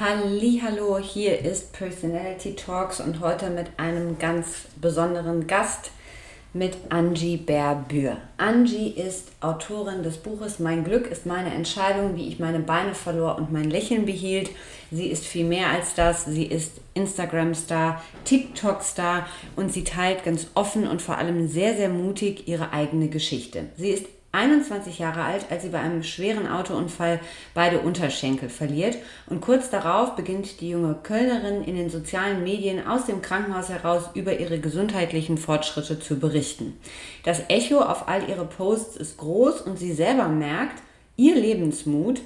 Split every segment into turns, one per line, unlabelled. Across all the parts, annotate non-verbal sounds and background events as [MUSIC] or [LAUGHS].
Hallo, hier ist Personality Talks und heute mit einem ganz besonderen Gast mit Angie Berbür. Angie ist Autorin des Buches Mein Glück ist meine Entscheidung, wie ich meine Beine verlor und mein Lächeln behielt. Sie ist viel mehr als das. Sie ist Instagram-Star, TikTok-Star und sie teilt ganz offen und vor allem sehr, sehr mutig ihre eigene Geschichte. Sie ist 21 Jahre alt, als sie bei einem schweren Autounfall beide Unterschenkel verliert. Und kurz darauf beginnt die junge Kölnerin in den sozialen Medien aus dem Krankenhaus heraus über ihre gesundheitlichen Fortschritte zu berichten. Das Echo auf all ihre Posts ist groß und sie selber merkt, ihr Lebensmut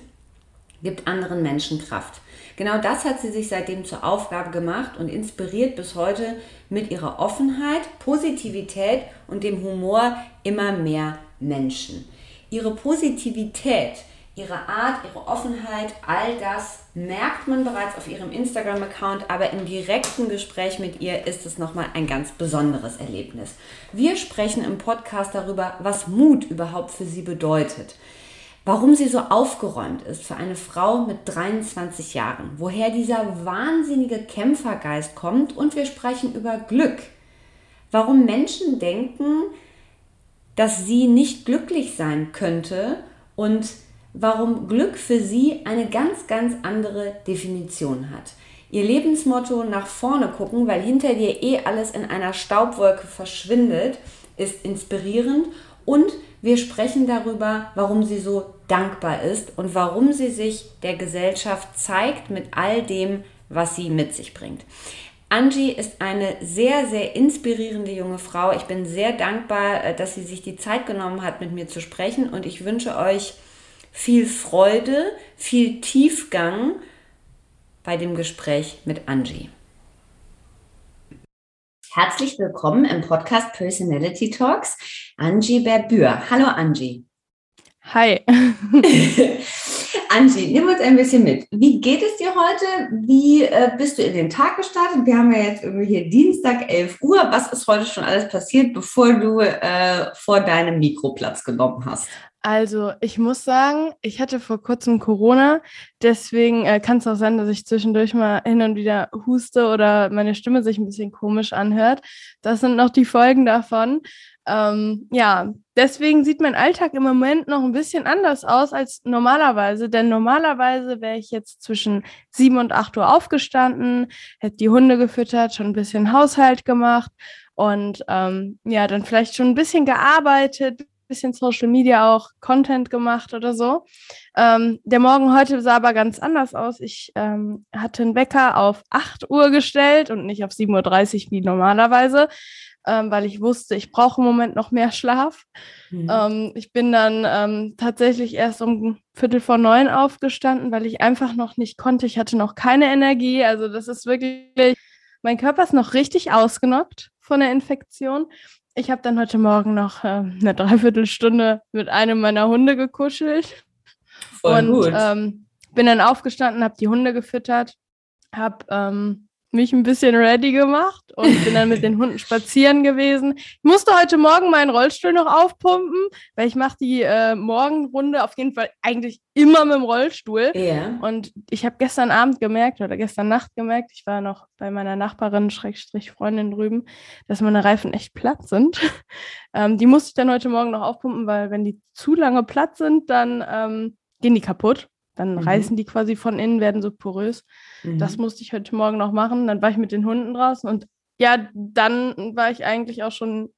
gibt anderen Menschen Kraft. Genau das hat sie sich seitdem zur Aufgabe gemacht und inspiriert bis heute mit ihrer Offenheit, Positivität und dem Humor immer mehr Menschen. Ihre Positivität, ihre Art, ihre Offenheit, all das merkt man bereits auf ihrem Instagram-Account, aber im direkten Gespräch mit ihr ist es nochmal ein ganz besonderes Erlebnis. Wir sprechen im Podcast darüber, was Mut überhaupt für sie bedeutet. Warum sie so aufgeräumt ist für eine Frau mit 23 Jahren, woher dieser wahnsinnige Kämpfergeist kommt und wir sprechen über Glück. Warum Menschen denken, dass sie nicht glücklich sein könnte und warum Glück für sie eine ganz, ganz andere Definition hat. Ihr Lebensmotto nach vorne gucken, weil hinter dir eh alles in einer Staubwolke verschwindet, ist inspirierend und wir sprechen darüber, warum sie so dankbar ist und warum sie sich der Gesellschaft zeigt mit all dem, was sie mit sich bringt. Angie ist eine sehr, sehr inspirierende junge Frau. Ich bin sehr dankbar, äh, dass sie sich die Zeit genommen hat, mit mir zu sprechen und ich wünsche euch viel Freude, viel Tiefgang bei dem Gespräch mit Angie. Herzlich willkommen im Podcast Personality Talks, Angie Berbür. Hallo Angie.
Hi. [LAUGHS]
Angie, nimm uns ein bisschen mit. Wie geht es dir heute? Wie äh, bist du in den Tag gestartet? Wir haben ja jetzt irgendwie hier Dienstag, 11 Uhr. Was ist heute schon alles passiert, bevor du äh, vor deinem Mikro Platz genommen hast?
Also, ich muss sagen, ich hatte vor kurzem Corona, deswegen äh, kann es auch sein, dass ich zwischendurch mal hin und wieder huste oder meine Stimme sich ein bisschen komisch anhört. Das sind noch die Folgen davon. Ähm, ja, deswegen sieht mein Alltag im Moment noch ein bisschen anders aus als normalerweise, denn normalerweise wäre ich jetzt zwischen sieben und acht Uhr aufgestanden, hätte die Hunde gefüttert, schon ein bisschen Haushalt gemacht und ähm, ja, dann vielleicht schon ein bisschen gearbeitet, bisschen Social Media auch Content gemacht oder so. Ähm, der Morgen heute sah aber ganz anders aus. Ich ähm, hatte einen Wecker auf 8 Uhr gestellt und nicht auf 7.30 Uhr wie normalerweise, ähm, weil ich wusste, ich brauche im Moment noch mehr Schlaf. Mhm. Ähm, ich bin dann ähm, tatsächlich erst um Viertel vor neun aufgestanden, weil ich einfach noch nicht konnte. Ich hatte noch keine Energie. Also das ist wirklich, mein Körper ist noch richtig ausgenockt von der Infektion ich habe dann heute Morgen noch äh, eine Dreiviertelstunde mit einem meiner Hunde gekuschelt. Voll und. Ähm, bin dann aufgestanden, habe die Hunde gefüttert, habe ähm, mich ein bisschen ready gemacht und bin dann mit den Hunden spazieren gewesen. Ich musste heute Morgen meinen Rollstuhl noch aufpumpen, weil ich mache die äh, Morgenrunde auf jeden Fall eigentlich immer mit dem Rollstuhl. Yeah. Und ich habe gestern Abend gemerkt oder gestern Nacht gemerkt, ich war noch bei meiner Nachbarin, Schrägstrich Freundin drüben, dass meine Reifen echt platt sind. [LAUGHS] ähm, die musste ich dann heute Morgen noch aufpumpen, weil wenn die zu lange platt sind, dann ähm, gehen die kaputt. Dann mhm. reißen die quasi von innen, werden so porös. Mhm. Das musste ich heute Morgen noch machen. Dann war ich mit den Hunden draußen und ja, dann war ich eigentlich auch schon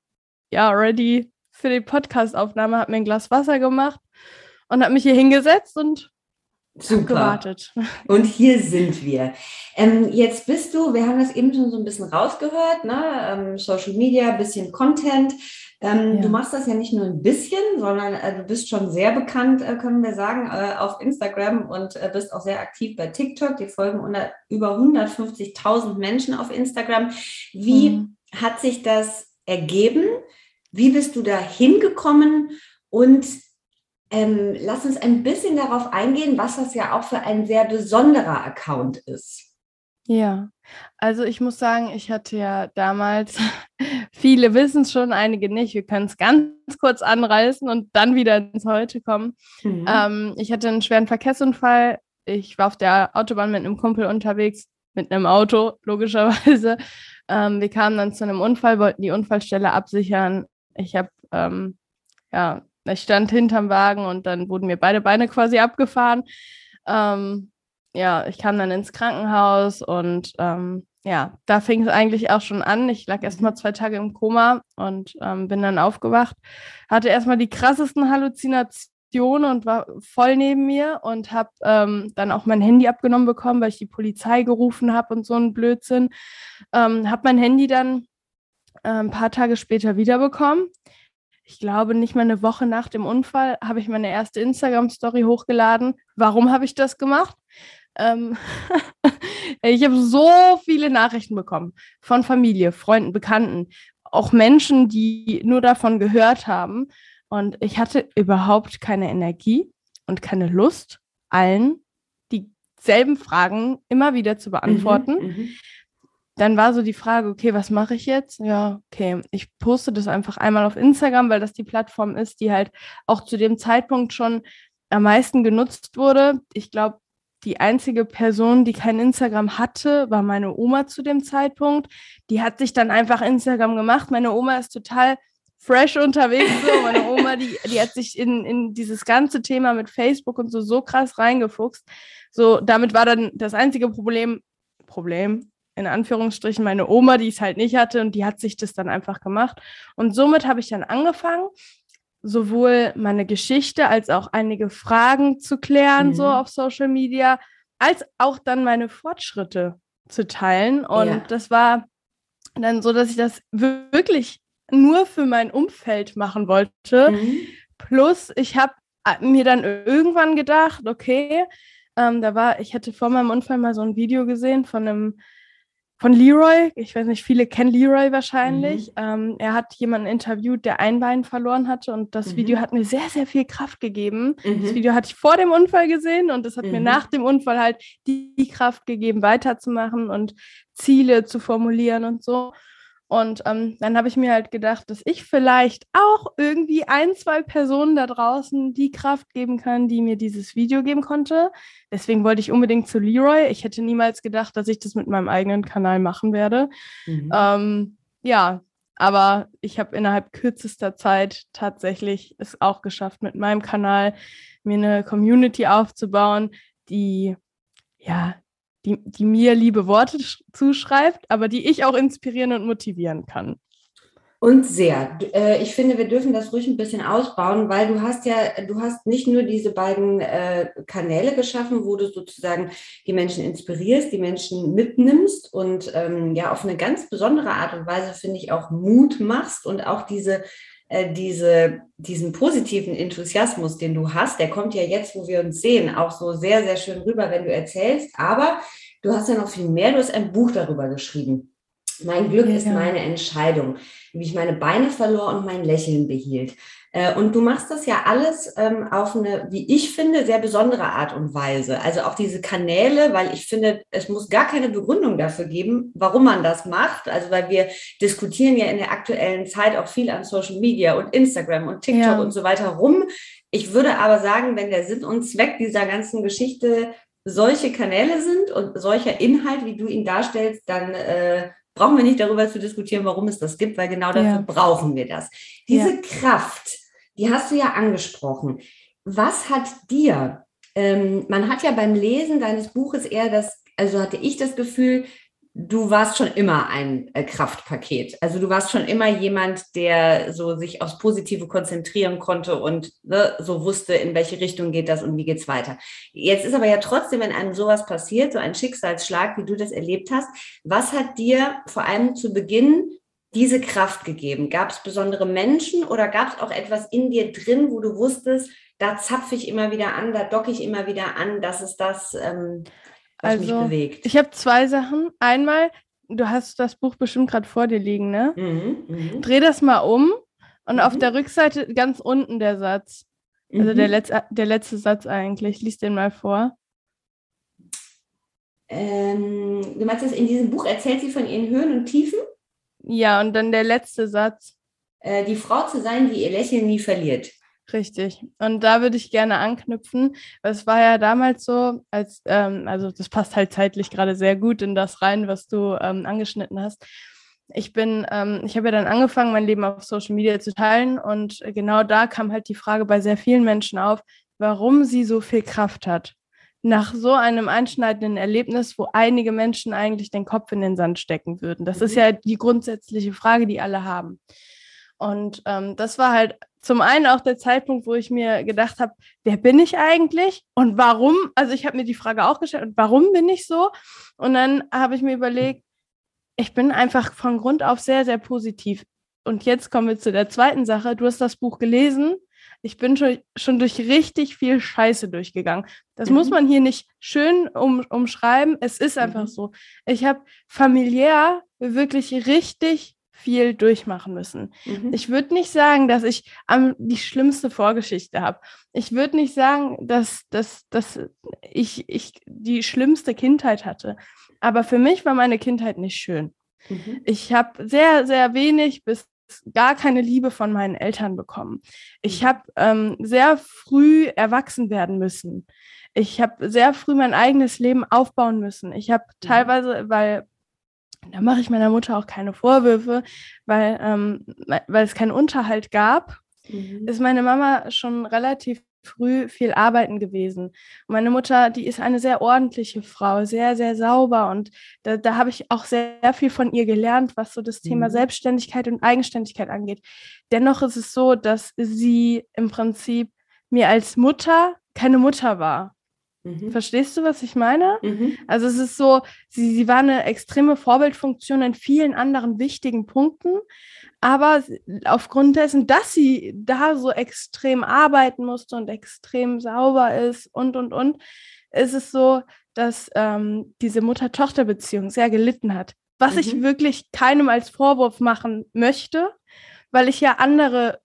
ja ready für die Podcast-Aufnahme, habe mir ein Glas Wasser gemacht und habe mich hier hingesetzt und
Super. gewartet. [LAUGHS] Und hier sind wir. Ähm, jetzt bist du, wir haben das eben schon so ein bisschen rausgehört, ne? Ähm, Social Media, bisschen Content. Ähm, ja. Du machst das ja nicht nur ein bisschen, sondern äh, du bist schon sehr bekannt, äh, können wir sagen, äh, auf Instagram und äh, bist auch sehr aktiv bei TikTok. Die folgen unter, über 150.000 Menschen auf Instagram. Wie mhm. hat sich das ergeben? Wie bist du da hingekommen? Und ähm, lass uns ein bisschen darauf eingehen, was das ja auch für ein sehr besonderer Account ist.
Ja, also ich muss sagen, ich hatte ja damals, viele wissen es schon, einige nicht. Wir können es ganz kurz anreißen und dann wieder ins Heute kommen. Mhm. Ähm, ich hatte einen schweren Verkehrsunfall. Ich war auf der Autobahn mit einem Kumpel unterwegs, mit einem Auto, logischerweise. Ähm, wir kamen dann zu einem Unfall, wollten die Unfallstelle absichern. Ich habe, ähm, ja, ich stand hinterm Wagen und dann wurden mir beide Beine quasi abgefahren. Ähm, ja, ich kam dann ins Krankenhaus und ähm, ja, da fing es eigentlich auch schon an. Ich lag erst mal zwei Tage im Koma und ähm, bin dann aufgewacht. Hatte erstmal die krassesten Halluzinationen und war voll neben mir und habe ähm, dann auch mein Handy abgenommen bekommen, weil ich die Polizei gerufen habe und so ein Blödsinn. Ähm, habe mein Handy dann äh, ein paar Tage später wiederbekommen. Ich glaube, nicht mal eine Woche nach dem Unfall habe ich meine erste Instagram-Story hochgeladen. Warum habe ich das gemacht? Ähm [LAUGHS] ich habe so viele Nachrichten bekommen von Familie, Freunden, Bekannten, auch Menschen, die nur davon gehört haben. Und ich hatte überhaupt keine Energie und keine Lust, allen dieselben Fragen immer wieder zu beantworten. Mhm, mhm dann war so die Frage, okay, was mache ich jetzt? Ja, okay, ich poste das einfach einmal auf Instagram, weil das die Plattform ist, die halt auch zu dem Zeitpunkt schon am meisten genutzt wurde. Ich glaube, die einzige Person, die kein Instagram hatte, war meine Oma zu dem Zeitpunkt. Die hat sich dann einfach Instagram gemacht. Meine Oma ist total fresh unterwegs. So. Meine Oma, die, die hat sich in, in dieses ganze Thema mit Facebook und so so krass reingefuchst. So, damit war dann das einzige Problem, Problem, in Anführungsstrichen meine Oma, die es halt nicht hatte und die hat sich das dann einfach gemacht. Und somit habe ich dann angefangen, sowohl meine Geschichte als auch einige Fragen zu klären, mhm. so auf Social Media, als auch dann meine Fortschritte zu teilen. Und ja. das war dann so, dass ich das wirklich nur für mein Umfeld machen wollte. Mhm. Plus, ich habe mir dann irgendwann gedacht, okay, ähm, da war, ich hatte vor meinem Unfall mal so ein Video gesehen von einem von Leroy. Ich weiß nicht, viele kennen Leroy wahrscheinlich. Mhm. Ähm, er hat jemanden interviewt, der ein Bein verloren hatte und das mhm. Video hat mir sehr, sehr viel Kraft gegeben. Mhm. Das Video hatte ich vor dem Unfall gesehen und das hat mir mhm. nach dem Unfall halt die Kraft gegeben, weiterzumachen und Ziele zu formulieren und so. Und ähm, dann habe ich mir halt gedacht, dass ich vielleicht auch irgendwie ein, zwei Personen da draußen die Kraft geben kann, die mir dieses Video geben konnte. Deswegen wollte ich unbedingt zu Leroy. Ich hätte niemals gedacht, dass ich das mit meinem eigenen Kanal machen werde. Mhm. Ähm, ja, aber ich habe innerhalb kürzester Zeit tatsächlich es auch geschafft, mit meinem Kanal mir eine Community aufzubauen, die ja die, die mir liebe Worte zuschreibt, aber die ich auch inspirieren und motivieren kann.
Und sehr. Äh, ich finde, wir dürfen das ruhig ein bisschen ausbauen, weil du hast ja, du hast nicht nur diese beiden äh, Kanäle geschaffen, wo du sozusagen die Menschen inspirierst, die Menschen mitnimmst und ähm, ja auf eine ganz besondere Art und Weise, finde ich, auch Mut machst und auch diese äh, diese, diesen positiven Enthusiasmus, den du hast, der kommt ja jetzt, wo wir uns sehen, auch so sehr, sehr schön rüber, wenn du erzählst. Aber du hast ja noch viel mehr. Du hast ein Buch darüber geschrieben. Mein Glück ja. ist meine Entscheidung, wie ich meine Beine verlor und mein Lächeln behielt. Äh, und du machst das ja alles ähm, auf eine, wie ich finde, sehr besondere Art und Weise. Also auch diese Kanäle, weil ich finde, es muss gar keine Begründung dafür geben, warum man das macht. Also weil wir diskutieren ja in der aktuellen Zeit auch viel an Social Media und Instagram und TikTok ja. und so weiter rum. Ich würde aber sagen, wenn der Sinn und Zweck dieser ganzen Geschichte solche Kanäle sind und solcher Inhalt, wie du ihn darstellst, dann äh, brauchen wir nicht darüber zu diskutieren, warum es das gibt, weil genau dafür ja. brauchen wir das. Diese ja. Kraft, die hast du ja angesprochen. Was hat dir ähm, man hat ja beim Lesen deines Buches eher das, also hatte ich das Gefühl, du warst schon immer ein äh, Kraftpaket. Also du warst schon immer jemand, der so sich aufs Positive konzentrieren konnte und ne, so wusste, in welche Richtung geht das und wie geht's weiter. Jetzt ist aber ja trotzdem, wenn einem sowas passiert, so ein Schicksalsschlag, wie du das erlebt hast, was hat dir vor allem zu Beginn diese Kraft gegeben? Gab es besondere Menschen oder gab es auch etwas in dir drin, wo du wusstest, da zapfe ich immer wieder an, da docke ich immer wieder an, das ist das, ähm, was also, mich bewegt.
Ich habe zwei Sachen. Einmal, du hast das Buch bestimmt gerade vor dir liegen, ne? Mhm, mh. Dreh das mal um und mhm. auf der Rückseite ganz unten der Satz. Also mhm. der, Letz der letzte Satz eigentlich. Lies den mal vor.
Ähm, du meinst, in diesem Buch erzählt sie von ihren Höhen und Tiefen?
Ja, und dann der letzte Satz.
Äh, die Frau zu sein, die ihr Lächeln nie verliert.
Richtig. Und da würde ich gerne anknüpfen. Es war ja damals so, als, ähm, also das passt halt zeitlich gerade sehr gut in das rein, was du ähm, angeschnitten hast. Ich bin, ähm, ich habe ja dann angefangen, mein Leben auf Social Media zu teilen und genau da kam halt die Frage bei sehr vielen Menschen auf, warum sie so viel Kraft hat. Nach so einem einschneidenden Erlebnis, wo einige Menschen eigentlich den Kopf in den Sand stecken würden. Das mhm. ist ja die grundsätzliche Frage, die alle haben. Und ähm, das war halt zum einen auch der Zeitpunkt, wo ich mir gedacht habe, wer bin ich eigentlich und warum? Also ich habe mir die Frage auch gestellt, und warum bin ich so? Und dann habe ich mir überlegt, ich bin einfach von Grund auf sehr, sehr positiv. Und jetzt kommen wir zu der zweiten Sache. Du hast das Buch gelesen. Ich bin schon, schon durch richtig viel Scheiße durchgegangen. Das mhm. muss man hier nicht schön um, umschreiben. Es ist einfach mhm. so. Ich habe familiär wirklich richtig viel durchmachen müssen. Mhm. Ich würde nicht sagen, dass ich am, die schlimmste Vorgeschichte habe. Ich würde nicht sagen, dass, dass, dass ich, ich die schlimmste Kindheit hatte. Aber für mich war meine Kindheit nicht schön. Mhm. Ich habe sehr, sehr wenig bis gar keine Liebe von meinen Eltern bekommen. Ich mhm. habe ähm, sehr früh erwachsen werden müssen. Ich habe sehr früh mein eigenes Leben aufbauen müssen. Ich habe mhm. teilweise, weil da mache ich meiner Mutter auch keine Vorwürfe, weil, ähm, weil es keinen Unterhalt gab, mhm. ist meine Mama schon relativ früh viel arbeiten gewesen. Und meine Mutter, die ist eine sehr ordentliche Frau, sehr, sehr sauber. Und da, da habe ich auch sehr viel von ihr gelernt, was so das Thema mhm. Selbstständigkeit und Eigenständigkeit angeht. Dennoch ist es so, dass sie im Prinzip mir als Mutter keine Mutter war. Mhm. Verstehst du, was ich meine? Mhm. Also es ist so, sie, sie war eine extreme Vorbildfunktion in vielen anderen wichtigen Punkten, aber aufgrund dessen, dass sie da so extrem arbeiten musste und extrem sauber ist und, und, und, ist es so, dass ähm, diese Mutter-Tochter-Beziehung sehr gelitten hat. Was mhm. ich wirklich keinem als Vorwurf machen möchte, weil ich ja andere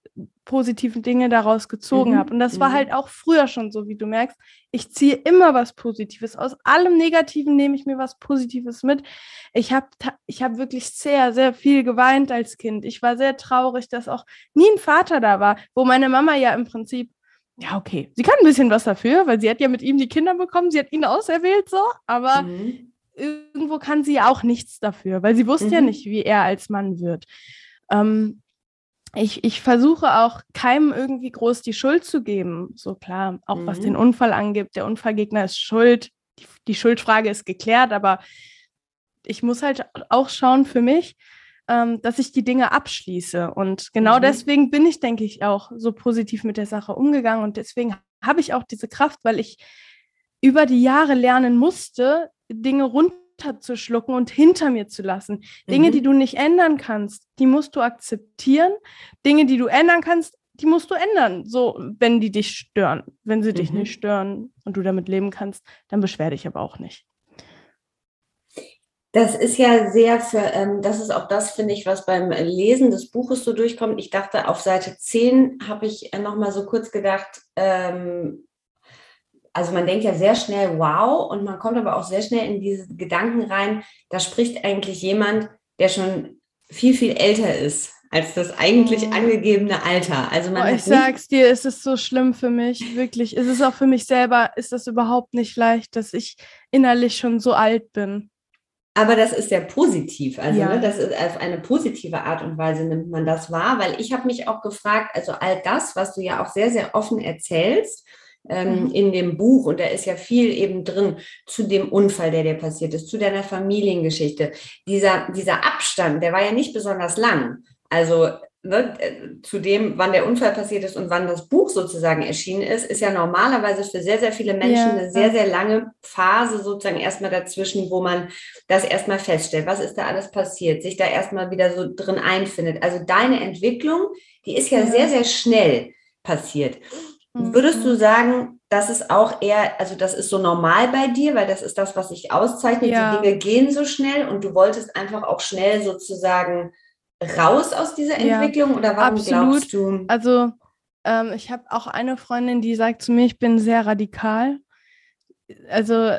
positiven Dinge daraus gezogen mhm. habe. Und das war mhm. halt auch früher schon so, wie du merkst. Ich ziehe immer was Positives. Aus allem Negativen nehme ich mir was Positives mit. Ich habe ich hab wirklich sehr, sehr viel geweint als Kind. Ich war sehr traurig, dass auch nie ein Vater da war, wo meine Mama ja im Prinzip ja, okay. Sie kann ein bisschen was dafür, weil sie hat ja mit ihm die Kinder bekommen, sie hat ihn auserwählt, so, aber mhm. irgendwo kann sie ja auch nichts dafür, weil sie wusste mhm. ja nicht, wie er als Mann wird. Ähm, ich, ich versuche auch keinem irgendwie groß die Schuld zu geben. So klar, auch mhm. was den Unfall angibt. Der Unfallgegner ist schuld. Die, die, Schuldfrage ist geklärt, aber ich muss halt auch schauen für mich, ähm, dass ich die Dinge abschließe. Und genau mhm. deswegen bin ich, denke ich, auch so positiv mit der Sache umgegangen. Und deswegen habe ich auch diese Kraft, weil ich über die Jahre lernen musste, Dinge runter runterzuschlucken und hinter mir zu lassen. Dinge, mhm. die du nicht ändern kannst, die musst du akzeptieren. Dinge, die du ändern kannst, die musst du ändern. So, wenn die dich stören. Wenn sie mhm. dich nicht stören und du damit leben kannst, dann beschwer dich aber auch nicht.
Das ist ja sehr für, ähm, das ist auch das, finde ich, was beim Lesen des Buches so durchkommt. Ich dachte, auf Seite 10 habe ich äh, nochmal so kurz gedacht, ähm, also man denkt ja sehr schnell, wow, und man kommt aber auch sehr schnell in diese Gedanken rein, da spricht eigentlich jemand, der schon viel, viel älter ist als das eigentlich oh. angegebene Alter. Also man
oh, ich sag's dir, es ist so schlimm für mich, wirklich. Es ist auch für mich selber, ist das überhaupt nicht leicht, dass ich innerlich schon so alt bin.
Aber das ist ja positiv. Also ja. ne, das ist auf eine positive Art und Weise nimmt man das wahr, weil ich habe mich auch gefragt, also all das, was du ja auch sehr, sehr offen erzählst, ähm, mhm. in dem Buch und da ist ja viel eben drin zu dem Unfall, der dir passiert ist, zu deiner Familiengeschichte. Dieser, dieser Abstand, der war ja nicht besonders lang. Also ne, äh, zu dem, wann der Unfall passiert ist und wann das Buch sozusagen erschienen ist, ist ja normalerweise für sehr, sehr viele Menschen ja. eine sehr, sehr lange Phase sozusagen erstmal dazwischen, wo man das erstmal feststellt, was ist da alles passiert, sich da erstmal wieder so drin einfindet. Also deine Entwicklung, die ist ja, ja. sehr, sehr schnell passiert. Mhm. Würdest du sagen, das ist auch eher, also das ist so normal bei dir, weil das ist das, was sich auszeichnet. Ja. Die Dinge gehen so schnell und du wolltest einfach auch schnell sozusagen raus aus dieser Entwicklung ja, oder warum absolut. glaubst du?
Also ähm, ich habe auch eine Freundin, die sagt zu mir, ich bin sehr radikal. Also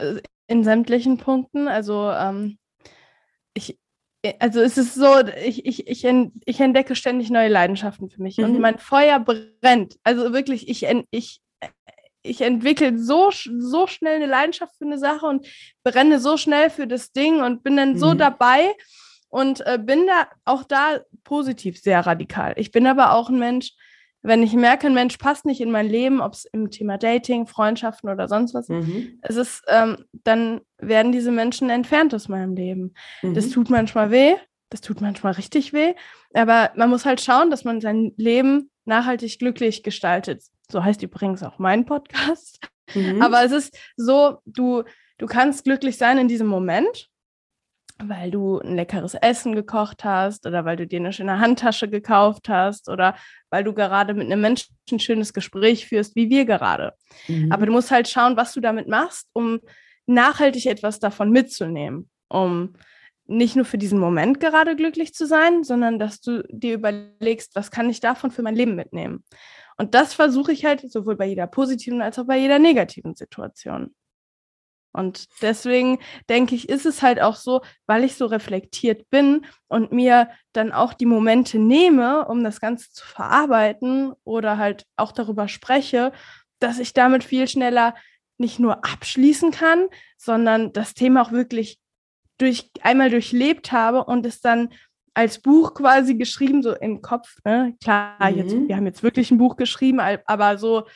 in sämtlichen Punkten. Also ähm, ich, also es ist so, ich, ich, ich, ich entdecke ständig neue Leidenschaften für mich mhm. und mein Feuer brennt. Also wirklich, ich, ich, ich entwickle so, so schnell eine Leidenschaft für eine Sache und brenne so schnell für das Ding und bin dann mhm. so dabei und äh, bin da auch da positiv sehr radikal. Ich bin aber auch ein Mensch, wenn ich merke, ein Mensch passt nicht in mein Leben, ob es im Thema Dating, Freundschaften oder sonst was, mhm. es ist, ähm, dann werden diese Menschen entfernt aus meinem Leben. Mhm. Das tut manchmal weh, das tut manchmal richtig weh, aber man muss halt schauen, dass man sein Leben nachhaltig glücklich gestaltet. So heißt übrigens auch mein Podcast. Mhm. Aber es ist so, du, du kannst glücklich sein in diesem Moment weil du ein leckeres Essen gekocht hast oder weil du dir eine schöne Handtasche gekauft hast oder weil du gerade mit einem Menschen ein schönes Gespräch führst, wie wir gerade. Mhm. Aber du musst halt schauen, was du damit machst, um nachhaltig etwas davon mitzunehmen, um nicht nur für diesen Moment gerade glücklich zu sein, sondern dass du dir überlegst, was kann ich davon für mein Leben mitnehmen. Und das versuche ich halt sowohl bei jeder positiven als auch bei jeder negativen Situation. Und deswegen denke ich, ist es halt auch so, weil ich so reflektiert bin und mir dann auch die Momente nehme, um das Ganze zu verarbeiten oder halt auch darüber spreche, dass ich damit viel schneller nicht nur abschließen kann, sondern das Thema auch wirklich durch, einmal durchlebt habe und es dann als Buch quasi geschrieben, so im Kopf. Ne? Klar, mhm. jetzt, wir haben jetzt wirklich ein Buch geschrieben, aber so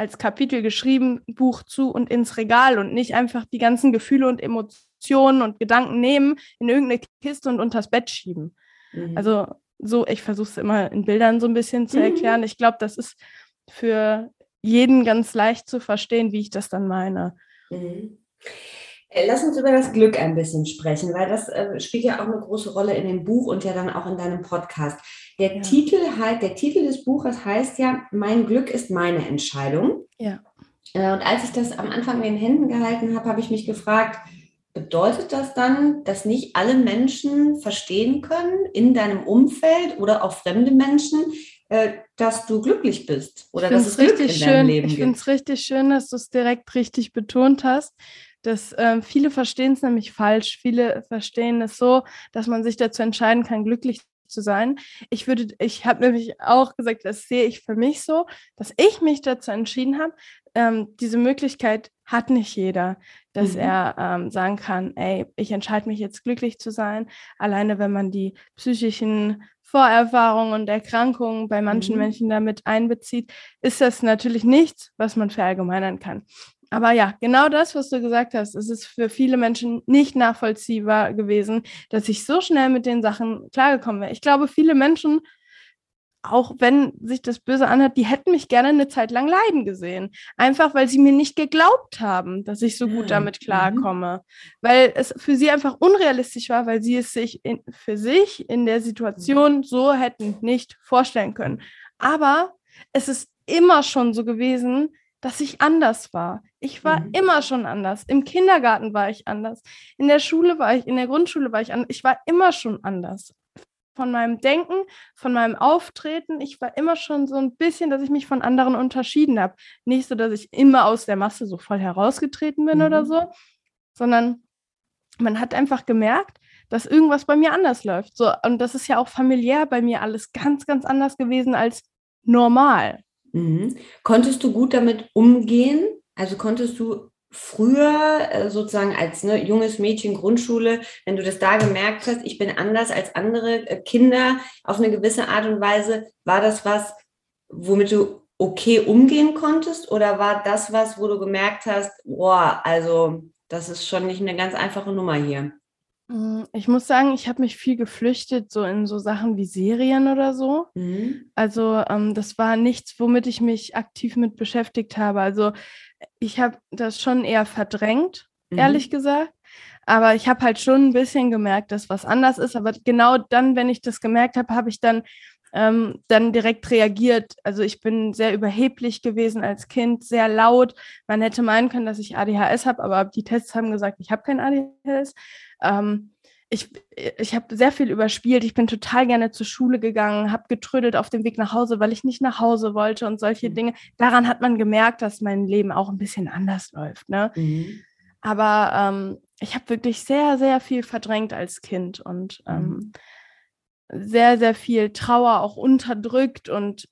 als Kapitel geschrieben, Buch zu und ins Regal und nicht einfach die ganzen Gefühle und Emotionen und Gedanken nehmen, in irgendeine Kiste und unters Bett schieben. Mhm. Also so, ich versuche es immer in Bildern so ein bisschen zu mhm. erklären. Ich glaube, das ist für jeden ganz leicht zu verstehen, wie ich das dann meine. Mhm.
Äh, lass uns über das Glück ein bisschen sprechen, weil das äh, spielt ja auch eine große Rolle in dem Buch und ja dann auch in deinem Podcast. Der ja. Titel halt, der Titel des Buches heißt ja, mein Glück ist meine Entscheidung.
Ja.
Äh, und als ich das am Anfang in den Händen gehalten habe, habe ich mich gefragt, bedeutet das dann, dass nicht alle Menschen verstehen können in deinem Umfeld oder auch fremde Menschen, äh, dass du glücklich bist oder dass es Glück in
schön. deinem Leben? Ich finde es richtig schön, dass du es direkt richtig betont hast, dass äh, viele verstehen es nämlich falsch. Viele verstehen es so, dass man sich dazu entscheiden kann, glücklich zu sein. Ich würde, ich habe nämlich auch gesagt, das sehe ich für mich so, dass ich mich dazu entschieden habe. Ähm, diese Möglichkeit hat nicht jeder, dass mhm. er ähm, sagen kann, ey, ich entscheide mich jetzt glücklich zu sein. Alleine wenn man die psychischen Vorerfahrungen und Erkrankungen bei manchen mhm. Menschen damit einbezieht, ist das natürlich nichts, was man verallgemeinern kann aber ja, genau das, was du gesagt hast, es ist für viele Menschen nicht nachvollziehbar gewesen, dass ich so schnell mit den Sachen klargekommen wäre. Ich glaube, viele Menschen, auch wenn sich das böse anhört, die hätten mich gerne eine Zeit lang leiden gesehen. Einfach, weil sie mir nicht geglaubt haben, dass ich so gut damit mhm. klarkomme. Weil es für sie einfach unrealistisch war, weil sie es sich in, für sich in der Situation so hätten nicht vorstellen können. Aber es ist immer schon so gewesen, dass ich anders war. Ich war mhm. immer schon anders. Im Kindergarten war ich anders. In der Schule war ich, in der Grundschule war ich anders. Ich war immer schon anders. Von meinem Denken, von meinem Auftreten. Ich war immer schon so ein bisschen, dass ich mich von anderen unterschieden habe. Nicht so, dass ich immer aus der Masse so voll herausgetreten bin mhm. oder so, sondern man hat einfach gemerkt, dass irgendwas bei mir anders läuft. So, und das ist ja auch familiär bei mir alles ganz, ganz anders gewesen als normal.
Mhm. Konntest du gut damit umgehen? Also konntest du früher äh, sozusagen als ne, junges Mädchen Grundschule, wenn du das da gemerkt hast, ich bin anders als andere äh, Kinder auf eine gewisse Art und Weise, war das was, womit du okay umgehen konntest? Oder war das was, wo du gemerkt hast, boah, also das ist schon nicht eine ganz einfache Nummer hier?
Mm, ich muss sagen, ich habe mich viel geflüchtet, so in so Sachen wie Serien oder so. Mhm. Also ähm, das war nichts, womit ich mich aktiv mit beschäftigt habe. Also ich habe das schon eher verdrängt, mhm. ehrlich gesagt. Aber ich habe halt schon ein bisschen gemerkt, dass was anders ist. Aber genau dann, wenn ich das gemerkt habe, habe ich dann ähm, dann direkt reagiert. Also ich bin sehr überheblich gewesen als Kind, sehr laut. Man hätte meinen können, dass ich ADHS habe, aber die Tests haben gesagt, ich habe kein ADHS. Ähm, ich, ich habe sehr viel überspielt. Ich bin total gerne zur Schule gegangen, habe getrödelt auf dem Weg nach Hause, weil ich nicht nach Hause wollte und solche mhm. Dinge. Daran hat man gemerkt, dass mein Leben auch ein bisschen anders läuft. Ne? Mhm. Aber ähm, ich habe wirklich sehr, sehr viel verdrängt als Kind und ähm, mhm sehr, sehr viel Trauer auch unterdrückt und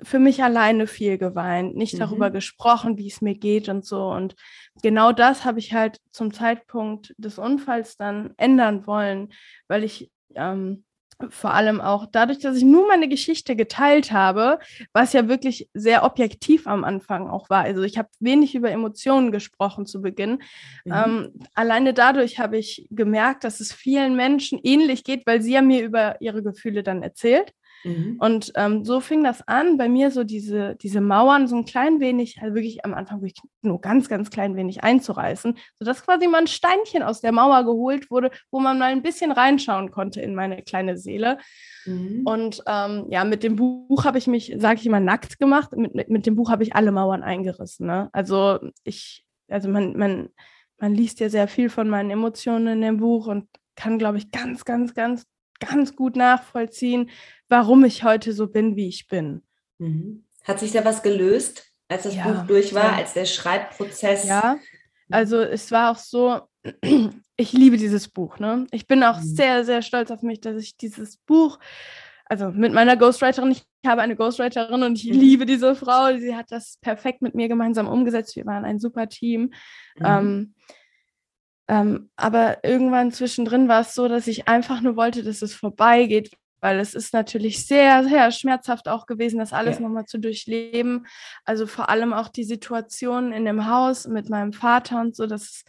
für mich alleine viel geweint, nicht mhm. darüber gesprochen, wie es mir geht und so. Und genau das habe ich halt zum Zeitpunkt des Unfalls dann ändern wollen, weil ich ähm, vor allem auch dadurch, dass ich nur meine Geschichte geteilt habe, was ja wirklich sehr objektiv am Anfang auch war. Also ich habe wenig über Emotionen gesprochen zu Beginn. Mhm. Ähm, alleine dadurch habe ich gemerkt, dass es vielen Menschen ähnlich geht, weil sie ja mir über ihre Gefühle dann erzählt. Mhm. Und ähm, so fing das an, bei mir so diese, diese Mauern so ein klein wenig, also wirklich am Anfang wirklich nur ganz, ganz klein wenig einzureißen, sodass quasi mal ein Steinchen aus der Mauer geholt wurde, wo man mal ein bisschen reinschauen konnte in meine kleine Seele. Mhm. Und ähm, ja, mit dem Buch habe ich mich, sage ich immer, nackt gemacht. Mit, mit, mit dem Buch habe ich alle Mauern eingerissen. Ne? Also ich, also man, man, man liest ja sehr viel von meinen Emotionen in dem Buch und kann, glaube ich, ganz, ganz, ganz, ganz gut nachvollziehen, warum ich heute so bin, wie ich bin.
Mhm. Hat sich da was gelöst, als das ja, Buch durch war, ja. als der Schreibprozess?
Ja, also es war auch so, [CLEARS THROAT] ich liebe dieses Buch. Ne? Ich bin auch mhm. sehr, sehr stolz auf mich, dass ich dieses Buch, also mit meiner Ghostwriterin, ich habe eine Ghostwriterin und ich mhm. liebe diese Frau. Sie hat das perfekt mit mir gemeinsam umgesetzt. Wir waren ein super Team. Mhm. Ähm, ähm, aber irgendwann zwischendrin war es so, dass ich einfach nur wollte, dass es vorbeigeht, weil es ist natürlich sehr, sehr schmerzhaft auch gewesen, das alles ja. nochmal zu durchleben. Also vor allem auch die Situation in dem Haus mit meinem Vater und so, das,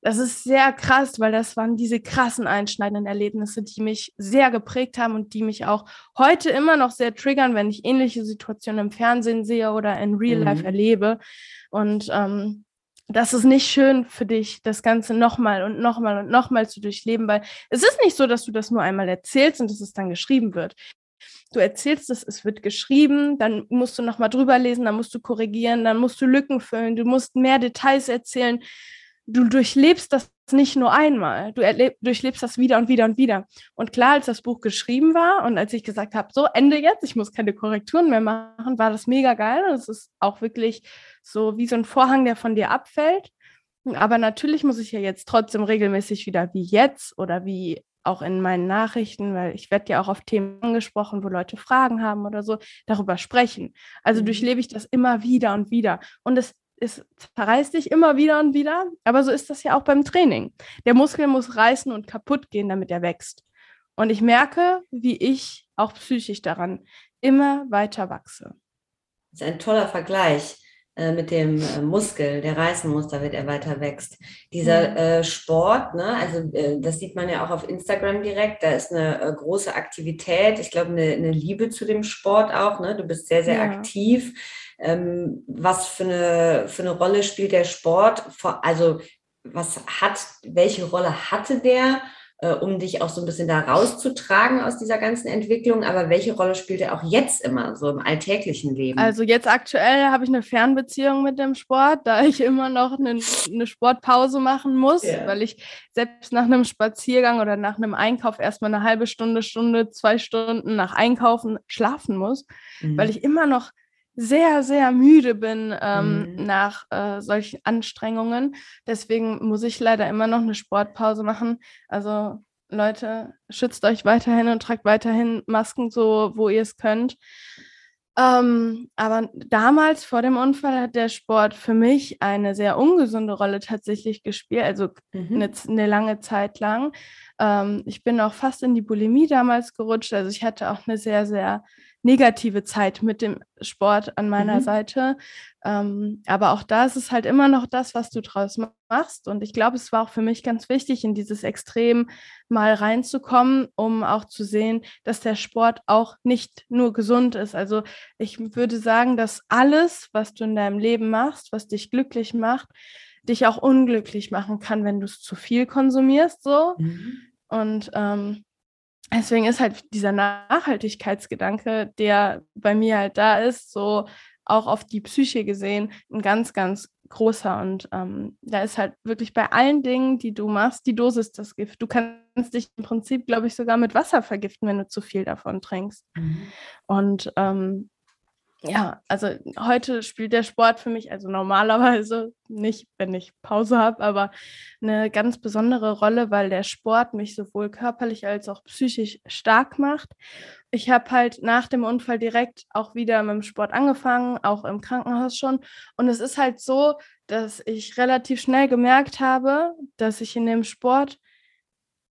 das ist sehr krass, weil das waren diese krassen einschneidenden Erlebnisse, die mich sehr geprägt haben und die mich auch heute immer noch sehr triggern, wenn ich ähnliche Situationen im Fernsehen sehe oder in Real Life mhm. erlebe. Und ähm, das ist nicht schön für dich, das Ganze nochmal und nochmal und nochmal zu durchleben, weil es ist nicht so, dass du das nur einmal erzählst und dass es dann geschrieben wird. Du erzählst es, es wird geschrieben, dann musst du nochmal drüber lesen, dann musst du korrigieren, dann musst du Lücken füllen, du musst mehr Details erzählen. Du durchlebst das nicht nur einmal, du durchlebst das wieder und wieder und wieder. Und klar, als das Buch geschrieben war und als ich gesagt habe, so Ende jetzt, ich muss keine Korrekturen mehr machen, war das mega geil. Und es ist auch wirklich so wie so ein Vorhang, der von dir abfällt. Aber natürlich muss ich ja jetzt trotzdem regelmäßig wieder wie jetzt oder wie auch in meinen Nachrichten, weil ich werde ja auch auf Themen angesprochen, wo Leute Fragen haben oder so, darüber sprechen. Also mhm. durchlebe ich das immer wieder und wieder. Und es es zerreißt dich immer wieder und wieder, aber so ist das ja auch beim Training. Der Muskel muss reißen und kaputt gehen, damit er wächst. Und ich merke, wie ich auch psychisch daran immer weiter wachse.
Das ist ein toller Vergleich äh, mit dem äh, Muskel, der reißen muss, damit er weiter wächst. Dieser mhm. äh, Sport, ne, also äh, das sieht man ja auch auf Instagram direkt, da ist eine äh, große Aktivität, ich glaube eine, eine, Liebe zu dem Sport auch, ne? du bist sehr, sehr ja. aktiv ähm, was für eine, für eine Rolle spielt der Sport? Also was hat, welche Rolle hatte der, äh, um dich auch so ein bisschen da rauszutragen aus dieser ganzen Entwicklung? Aber welche Rolle spielt er auch jetzt immer, so im alltäglichen Leben?
Also jetzt aktuell habe ich eine Fernbeziehung mit dem Sport, da ich immer noch eine, eine Sportpause machen muss, yeah. weil ich selbst nach einem Spaziergang oder nach einem Einkauf erstmal eine halbe Stunde, Stunde, zwei Stunden nach Einkaufen schlafen muss, mhm. weil ich immer noch sehr, sehr müde bin ähm, mhm. nach äh, solchen Anstrengungen. Deswegen muss ich leider immer noch eine Sportpause machen. Also Leute, schützt euch weiterhin und tragt weiterhin Masken so, wo ihr es könnt. Ähm, aber damals vor dem Unfall hat der Sport für mich eine sehr ungesunde Rolle tatsächlich gespielt, also mhm. eine, eine, lange Zeit lang. Ähm, ich bin auch fast in die Bulimie damals gerutscht, also ich hatte auch eine sehr, sehr negative Zeit mit dem Sport an meiner mhm. Seite. Ähm, aber auch da ist es halt immer noch das, was du draus machst. Und ich glaube, es war auch für mich ganz wichtig, in dieses Extrem mal reinzukommen, um auch zu sehen, dass der Sport auch nicht nur gesund ist. Also ich würde sagen, dass alles, was du in deinem Leben machst, was dich glücklich macht, dich auch unglücklich machen kann, wenn du es zu viel konsumierst, so. Mhm. Und ähm, deswegen ist halt dieser Nachhaltigkeitsgedanke, der bei mir halt da ist, so auch auf die Psyche gesehen, ein ganz, ganz großer. Und ähm, da ist halt wirklich bei allen Dingen, die du machst, die Dosis das Gift. Du kannst dich im Prinzip, glaube ich, sogar mit Wasser vergiften, wenn du zu viel davon trinkst. Mhm. Und ähm, ja, also heute spielt der Sport für mich, also normalerweise nicht, wenn ich Pause habe, aber eine ganz besondere Rolle, weil der Sport mich sowohl körperlich als auch psychisch stark macht. Ich habe halt nach dem Unfall direkt auch wieder mit dem Sport angefangen, auch im Krankenhaus schon. Und es ist halt so, dass ich relativ schnell gemerkt habe, dass ich in dem Sport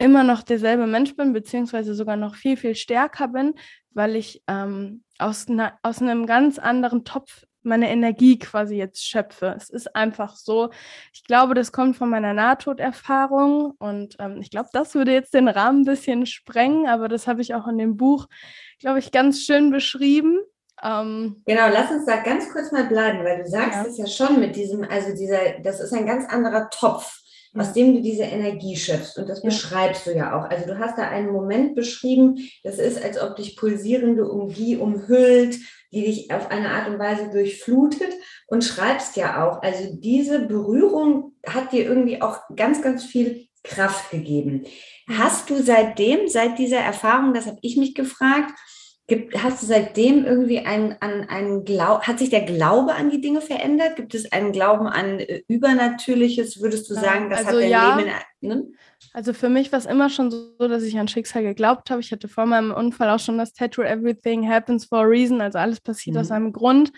immer noch derselbe Mensch bin, beziehungsweise sogar noch viel, viel stärker bin, weil ich ähm, aus, na, aus einem ganz anderen Topf meine Energie quasi jetzt schöpfe. Es ist einfach so. Ich glaube, das kommt von meiner Nahtoderfahrung und ähm, ich glaube, das würde jetzt den Rahmen ein bisschen sprengen, aber das habe ich auch in dem Buch, glaube ich, ganz schön beschrieben.
Ähm, genau, lass uns da ganz kurz mal bleiben, weil du sagst ja. es ja schon mit diesem, also dieser, das ist ein ganz anderer Topf aus dem du diese Energie schöpfst. Und das ja. beschreibst du ja auch. Also du hast da einen Moment beschrieben, das ist, als ob dich pulsierende Energie umhüllt, die dich auf eine Art und Weise durchflutet und schreibst ja auch. Also diese Berührung hat dir irgendwie auch ganz, ganz viel Kraft gegeben. Hast du seitdem, seit dieser Erfahrung, das habe ich mich gefragt, Gibt, hast du seitdem irgendwie einen, an einen Glaub, hat sich der Glaube an die Dinge verändert? Gibt es einen Glauben an äh, Übernatürliches? Würdest du sagen, das also hat dein ja. Leben?
Ne? Also für mich war es immer schon so, dass ich an Schicksal geglaubt habe. Ich hatte vor meinem Unfall auch schon das Tattoo Everything happens for a reason, also alles passiert mhm. aus einem Grund.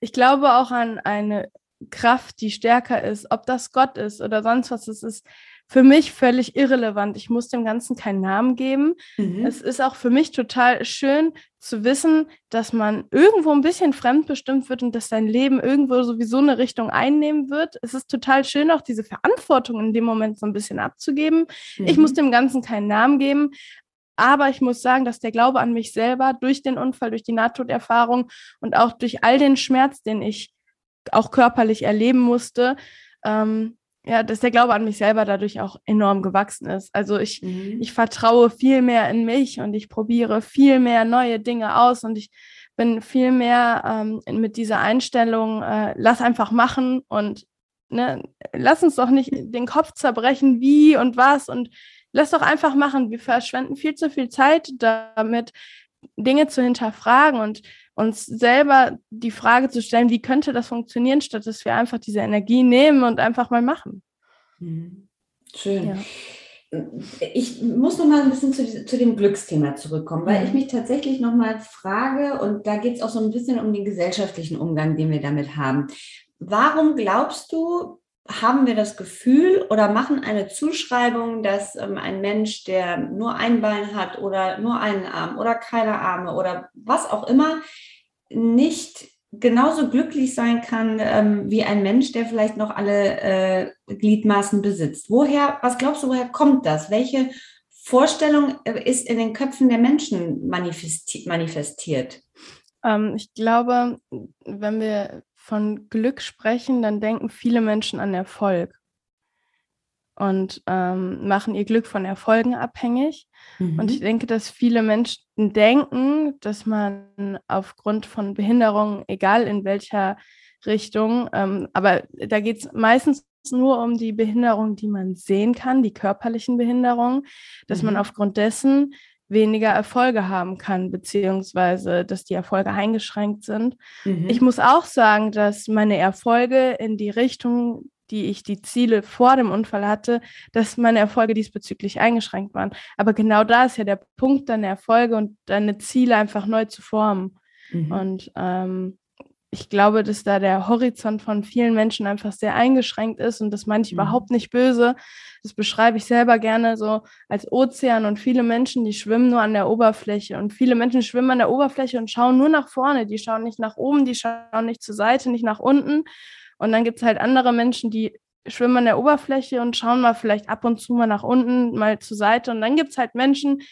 Ich glaube auch an eine Kraft, die stärker ist, ob das Gott ist oder sonst was es ist für mich völlig irrelevant. Ich muss dem Ganzen keinen Namen geben. Mhm. Es ist auch für mich total schön zu wissen, dass man irgendwo ein bisschen fremdbestimmt wird und dass sein Leben irgendwo sowieso eine Richtung einnehmen wird. Es ist total schön, auch diese Verantwortung in dem Moment so ein bisschen abzugeben. Mhm. Ich muss dem Ganzen keinen Namen geben. Aber ich muss sagen, dass der Glaube an mich selber durch den Unfall, durch die Nahtoderfahrung und auch durch all den Schmerz, den ich auch körperlich erleben musste, ähm, ja, dass der Glaube an mich selber dadurch auch enorm gewachsen ist. Also ich, mhm. ich vertraue viel mehr in mich und ich probiere viel mehr neue Dinge aus und ich bin viel mehr ähm, mit dieser Einstellung, äh, lass einfach machen und ne, lass uns doch nicht den Kopf zerbrechen, wie und was und lass doch einfach machen. Wir verschwenden viel zu viel Zeit damit, Dinge zu hinterfragen und uns selber die Frage zu stellen, wie könnte das funktionieren, statt dass wir einfach diese Energie nehmen und einfach mal machen.
Mhm. Schön. Ja. Ich muss noch mal ein bisschen zu, zu dem Glücksthema zurückkommen, weil ich mhm. mich tatsächlich noch mal frage, und da geht es auch so ein bisschen um den gesellschaftlichen Umgang, den wir damit haben. Warum glaubst du, haben wir das Gefühl oder machen eine Zuschreibung, dass ähm, ein Mensch, der nur ein Bein hat oder nur einen Arm oder keine Arme oder was auch immer, nicht genauso glücklich sein kann ähm, wie ein Mensch, der vielleicht noch alle äh, Gliedmaßen besitzt. Woher, was glaubst du, woher kommt das? Welche Vorstellung äh, ist in den Köpfen der Menschen manifesti manifestiert?
Ähm, ich glaube, wenn wir von Glück sprechen, dann denken viele Menschen an Erfolg und ähm, machen ihr Glück von Erfolgen abhängig. Mhm. Und ich denke, dass viele Menschen denken, dass man aufgrund von Behinderungen, egal in welcher Richtung, ähm, aber da geht es meistens nur um die Behinderung, die man sehen kann, die körperlichen Behinderungen, dass mhm. man aufgrund dessen weniger Erfolge haben kann, beziehungsweise dass die Erfolge eingeschränkt sind. Mhm. Ich muss auch sagen, dass meine Erfolge in die Richtung, die ich die Ziele vor dem Unfall hatte, dass meine Erfolge diesbezüglich eingeschränkt waren. Aber genau da ist ja der Punkt, deine Erfolge und deine Ziele einfach neu zu formen. Mhm. Und ähm, ich glaube, dass da der Horizont von vielen Menschen einfach sehr eingeschränkt ist und das meine ich mhm. überhaupt nicht böse. Das beschreibe ich selber gerne so als Ozean und viele Menschen, die schwimmen nur an der Oberfläche und viele Menschen schwimmen an der Oberfläche und schauen nur nach vorne, die schauen nicht nach oben, die schauen nicht zur Seite, nicht nach unten. Und dann gibt es halt andere Menschen, die schwimmen an der Oberfläche und schauen mal vielleicht ab und zu mal nach unten, mal zur Seite. Und dann gibt es halt Menschen,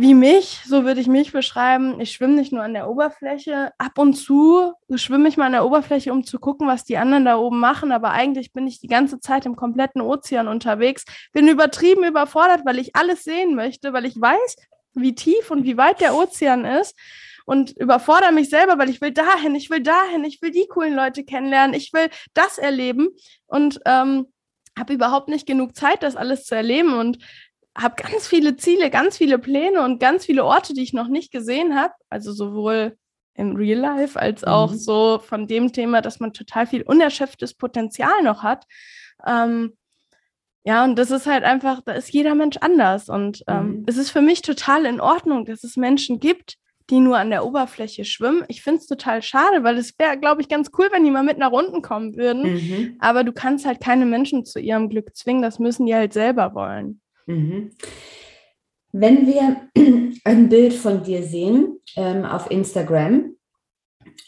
wie mich, so würde ich mich beschreiben. Ich schwimme nicht nur an der Oberfläche. Ab und zu schwimme ich mal an der Oberfläche, um zu gucken, was die anderen da oben machen. Aber eigentlich bin ich die ganze Zeit im kompletten Ozean unterwegs. Bin übertrieben überfordert, weil ich alles sehen möchte, weil ich weiß, wie tief und wie weit der Ozean ist. Und überfordere mich selber, weil ich will dahin, ich will dahin, ich will die coolen Leute kennenlernen, ich will das erleben. Und ähm, habe überhaupt nicht genug Zeit, das alles zu erleben. Und habe ganz viele Ziele, ganz viele Pläne und ganz viele Orte, die ich noch nicht gesehen habe. Also sowohl im Real Life als auch mhm. so von dem Thema, dass man total viel unerschöpftes Potenzial noch hat. Ähm, ja, und das ist halt einfach, da ist jeder Mensch anders. Und ähm, mhm. es ist für mich total in Ordnung, dass es Menschen gibt, die nur an der Oberfläche schwimmen. Ich finde es total schade, weil es wäre, glaube ich, ganz cool, wenn die mal mit nach unten kommen würden. Mhm. Aber du kannst halt keine Menschen zu ihrem Glück zwingen, das müssen die halt selber wollen. Mhm.
Wenn wir [CLEARS THROAT] ein Bild von dir sehen ähm, auf Instagram,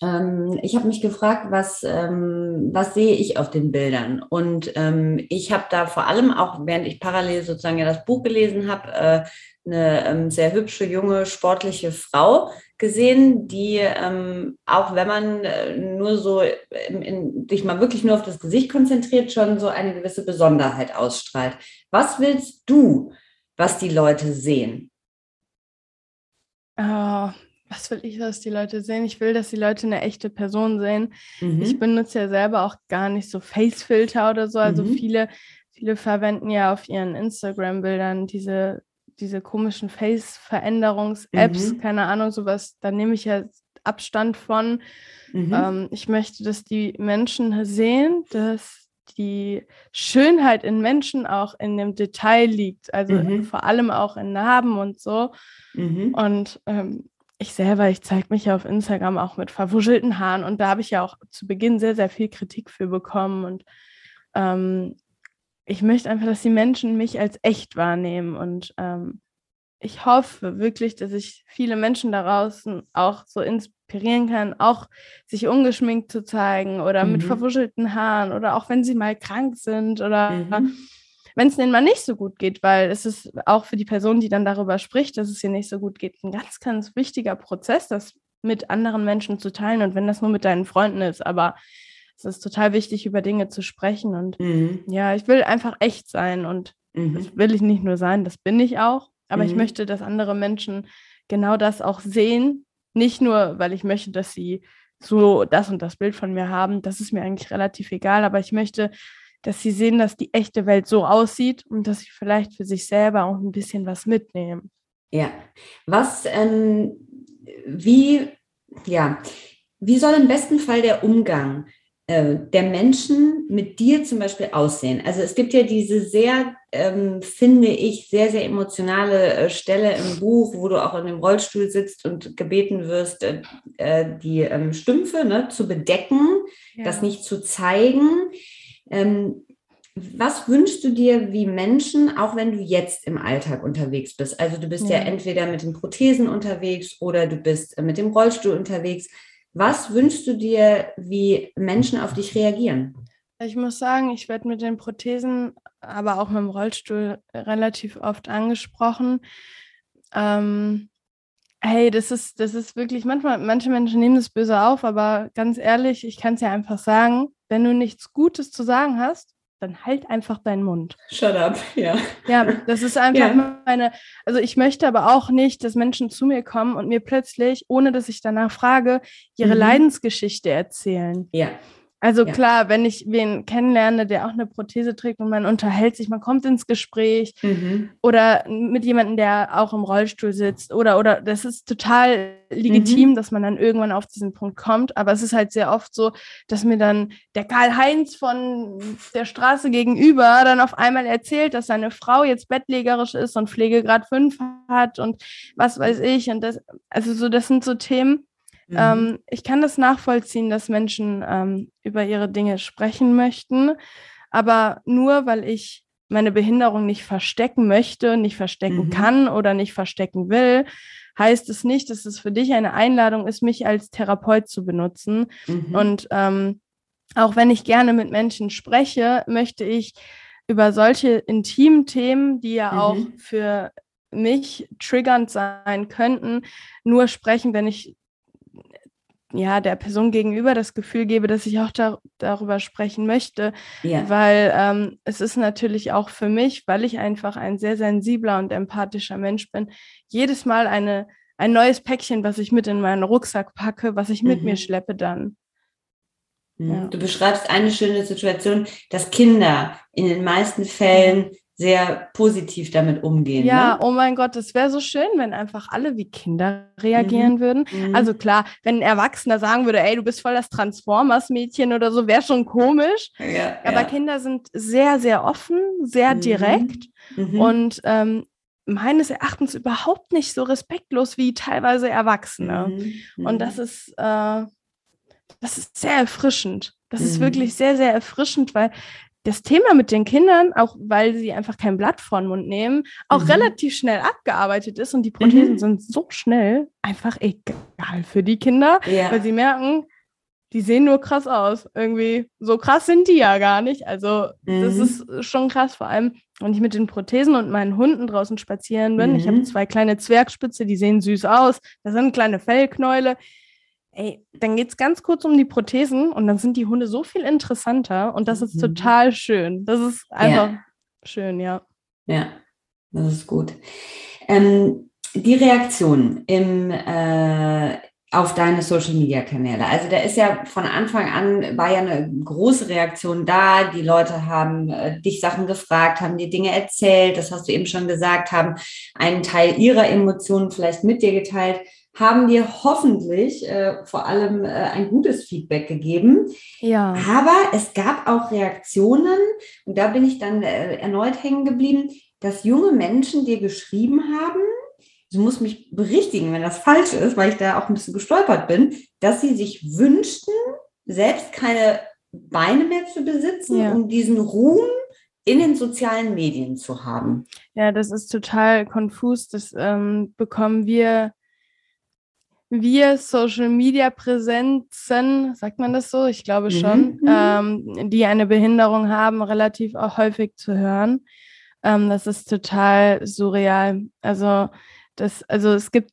ähm, ich habe mich gefragt, was, ähm, was sehe ich auf den Bildern? Und ähm, ich habe da vor allem auch, während ich parallel sozusagen ja das Buch gelesen habe, äh, eine ähm, sehr hübsche, junge, sportliche Frau gesehen, die ähm, auch wenn man äh, nur so in, in, sich mal wirklich nur auf das Gesicht konzentriert, schon so eine gewisse Besonderheit ausstrahlt. Was willst du, was die Leute sehen?
Oh, was will ich, dass die Leute sehen? Ich will, dass die Leute eine echte Person sehen. Mhm. Ich benutze ja selber auch gar nicht so Facefilter oder so. Also mhm. viele, viele verwenden ja auf ihren Instagram-Bildern diese diese komischen Face-Veränderungs-Apps, mhm. keine Ahnung, sowas, da nehme ich ja Abstand von. Mhm. Ähm, ich möchte, dass die Menschen sehen, dass die Schönheit in Menschen auch in dem Detail liegt, also mhm. vor allem auch in Narben und so. Mhm. Und ähm, ich selber, ich zeige mich ja auf Instagram auch mit verwuschelten Haaren und da habe ich ja auch zu Beginn sehr, sehr viel Kritik für bekommen und ähm, ich möchte einfach, dass die Menschen mich als echt wahrnehmen und ähm, ich hoffe wirklich, dass ich viele Menschen daraus auch so inspirieren kann, auch sich ungeschminkt zu zeigen oder mhm. mit verwuschelten Haaren oder auch wenn sie mal krank sind oder mhm. wenn es denen mal nicht so gut geht, weil es ist auch für die Person, die dann darüber spricht, dass es ihr nicht so gut geht, ein ganz, ganz wichtiger Prozess, das mit anderen Menschen zu teilen und wenn das nur mit deinen Freunden ist, aber es ist total wichtig, über Dinge zu sprechen. Und mhm. ja, ich will einfach echt sein. Und mhm. das will ich nicht nur sein, das bin ich auch. Aber mhm. ich möchte, dass andere Menschen genau das auch sehen. Nicht nur, weil ich möchte, dass sie so das und das Bild von mir haben. Das ist mir eigentlich relativ egal. Aber ich möchte, dass sie sehen, dass die echte Welt so aussieht und dass sie vielleicht für sich selber auch ein bisschen was mitnehmen.
Ja. Was, ähm, wie, ja, wie soll im besten Fall der Umgang äh, der Menschen mit dir zum Beispiel aussehen? Also es gibt ja diese sehr, ähm, finde ich, sehr, sehr emotionale äh, Stelle im Buch, wo du auch in dem Rollstuhl sitzt und gebeten wirst, äh, äh die ähm, Stümpfe ne, zu bedecken, ja. das nicht zu zeigen. Ähm, was wünschst du dir wie Menschen, auch wenn du jetzt im Alltag unterwegs bist? Also du bist ja, ja entweder mit den Prothesen unterwegs oder du bist äh, mit dem Rollstuhl unterwegs. Was wünschst du dir, wie Menschen auf dich reagieren?
Ich muss sagen, ich werde mit den Prothesen, aber auch mit dem Rollstuhl relativ oft angesprochen. Ähm, hey, das ist, das ist wirklich, manchmal, manche Menschen nehmen das böse auf, aber ganz ehrlich, ich kann es ja einfach sagen, wenn du nichts Gutes zu sagen hast, dann halt einfach deinen Mund.
Shut up, [LAUGHS] ja.
Ja, das ist einfach ja. meine, also ich möchte aber auch nicht, dass Menschen zu mir kommen und mir plötzlich, ohne dass ich danach frage, ihre mhm. Leidensgeschichte erzählen.
Ja.
Also ja. klar, wenn ich wen kennenlerne, der auch eine Prothese trägt und man unterhält sich, man kommt ins Gespräch mhm. oder mit jemandem, der auch im Rollstuhl sitzt oder oder das ist total legitim, mhm. dass man dann irgendwann auf diesen Punkt kommt. Aber es ist halt sehr oft so, dass mir dann der Karl-Heinz von der Straße gegenüber dann auf einmal erzählt, dass seine Frau jetzt bettlägerisch ist und Pflegegrad 5 hat und was weiß ich. Und das, also so, das sind so Themen, Mhm. Ähm, ich kann das nachvollziehen, dass Menschen ähm, über ihre Dinge sprechen möchten, aber nur weil ich meine Behinderung nicht verstecken möchte, nicht verstecken mhm. kann oder nicht verstecken will, heißt es nicht, dass es für dich eine Einladung ist, mich als Therapeut zu benutzen. Mhm. Und ähm, auch wenn ich gerne mit Menschen spreche, möchte ich über solche intimen Themen, die ja mhm. auch für mich triggernd sein könnten, nur sprechen, wenn ich ja, der Person gegenüber das Gefühl gebe, dass ich auch da, darüber sprechen möchte. Ja. Weil ähm, es ist natürlich auch für mich, weil ich einfach ein sehr sensibler und empathischer Mensch bin, jedes Mal eine, ein neues Päckchen, was ich mit in meinen Rucksack packe, was ich mit mhm. mir schleppe dann.
Mhm. Ja. Du beschreibst eine schöne Situation, dass Kinder in den meisten Fällen sehr positiv damit umgehen.
Ja, ne? oh mein Gott, es wäre so schön, wenn einfach alle wie Kinder reagieren mhm. würden. Mhm. Also klar, wenn ein Erwachsener sagen würde, ey, du bist voll das Transformers-Mädchen oder so, wäre schon komisch. Ja, Aber ja. Kinder sind sehr, sehr offen, sehr mhm. direkt mhm. und ähm, meines Erachtens überhaupt nicht so respektlos wie teilweise Erwachsene. Mhm. Und das ist, äh, das ist sehr erfrischend. Das ist wirklich sehr, sehr erfrischend, weil das Thema mit den Kindern, auch weil sie einfach kein Blatt vor den Mund nehmen, auch mhm. relativ schnell abgearbeitet ist und die Prothesen mhm. sind so schnell einfach egal für die Kinder, ja. weil sie merken, die sehen nur krass aus. Irgendwie so krass sind die ja gar nicht. Also mhm. das ist schon krass, vor allem wenn ich mit den Prothesen und meinen Hunden draußen spazieren bin. Ich habe mhm. zwei kleine Zwergspitze, die sehen süß aus. Das sind kleine Fellknäule ey, dann geht es ganz kurz um die Prothesen und dann sind die Hunde so viel interessanter und das ist mhm. total schön. Das ist einfach ja. schön, ja.
Ja, das ist gut. Ähm, die Reaktion im, äh, auf deine Social Media Kanäle. Also da ist ja von Anfang an war ja eine große Reaktion da. Die Leute haben äh, dich Sachen gefragt, haben dir Dinge erzählt, das hast du eben schon gesagt, haben einen Teil ihrer Emotionen vielleicht mit dir geteilt haben dir hoffentlich äh, vor allem äh, ein gutes Feedback gegeben. Ja. Aber es gab auch Reaktionen, und da bin ich dann äh, erneut hängen geblieben, dass junge Menschen dir geschrieben haben, du musst mich berichtigen, wenn das falsch ist, weil ich da auch ein bisschen gestolpert bin, dass sie sich wünschten, selbst keine Beine mehr zu besitzen, ja. um diesen Ruhm in den sozialen Medien zu haben.
Ja, das ist total konfus. Das ähm, bekommen wir wir Social Media Präsenzen, sagt man das so? Ich glaube mhm, schon, mhm. ähm, die eine Behinderung haben, relativ auch häufig zu hören. Ähm, das ist total surreal. Also, das, also es gibt,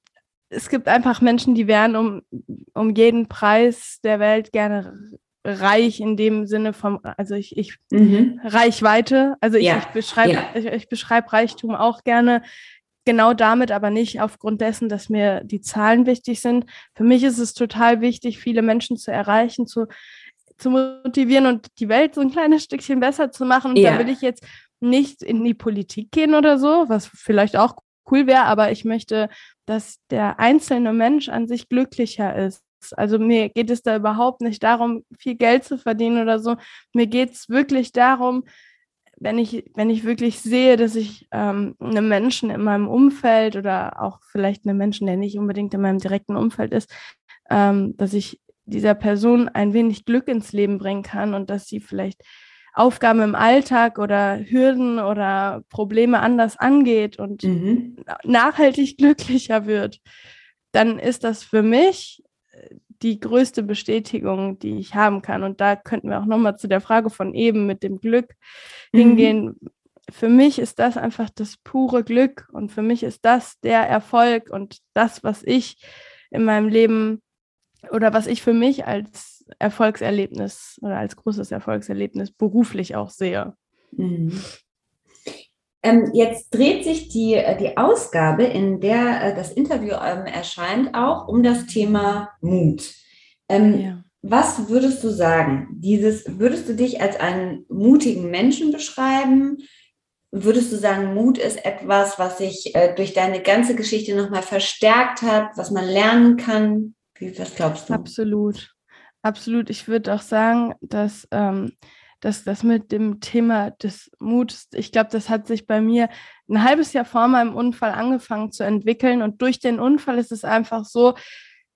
es gibt einfach Menschen, die wären um, um jeden Preis der Welt gerne reich in dem Sinne vom, also ich, ich mhm. Reichweite, also ich, ja. ich beschreibe ja. ich, ich beschreibe Reichtum auch gerne genau damit, aber nicht aufgrund dessen, dass mir die Zahlen wichtig sind. Für mich ist es total wichtig, viele Menschen zu erreichen, zu, zu motivieren und die Welt so ein kleines Stückchen besser zu machen. Und ja. da will ich jetzt nicht in die Politik gehen oder so, was vielleicht auch cool wäre, aber ich möchte, dass der einzelne Mensch an sich glücklicher ist. Also mir geht es da überhaupt nicht darum, viel Geld zu verdienen oder so. Mir geht es wirklich darum, wenn ich, wenn ich wirklich sehe, dass ich ähm, einem Menschen in meinem Umfeld oder auch vielleicht einem Menschen, der nicht unbedingt in meinem direkten Umfeld ist, ähm, dass ich dieser Person ein wenig Glück ins Leben bringen kann und dass sie vielleicht Aufgaben im Alltag oder Hürden oder Probleme anders angeht und mhm. nachhaltig [LAUGHS] glücklicher wird, dann ist das für mich die größte Bestätigung, die ich haben kann. Und da könnten wir auch nochmal zu der Frage von eben mit dem Glück mhm. hingehen. Für mich ist das einfach das pure Glück und für mich ist das der Erfolg und das, was ich in meinem Leben oder was ich für mich als Erfolgserlebnis oder als großes Erfolgserlebnis beruflich auch sehe. Mhm.
Ähm, jetzt dreht sich die, äh, die Ausgabe, in der äh, das Interview ähm, erscheint, auch um das Thema Mut. Ähm, ja. Was würdest du sagen? Dieses, würdest du dich als einen mutigen Menschen beschreiben? Würdest du sagen, Mut ist etwas, was sich äh, durch deine ganze Geschichte nochmal verstärkt hat, was man lernen kann? Wie, was glaubst du?
Absolut. Absolut. Ich würde auch sagen, dass ähm, dass das mit dem Thema des Muts, ich glaube, das hat sich bei mir ein halbes Jahr vor meinem Unfall angefangen zu entwickeln. Und durch den Unfall ist es einfach so,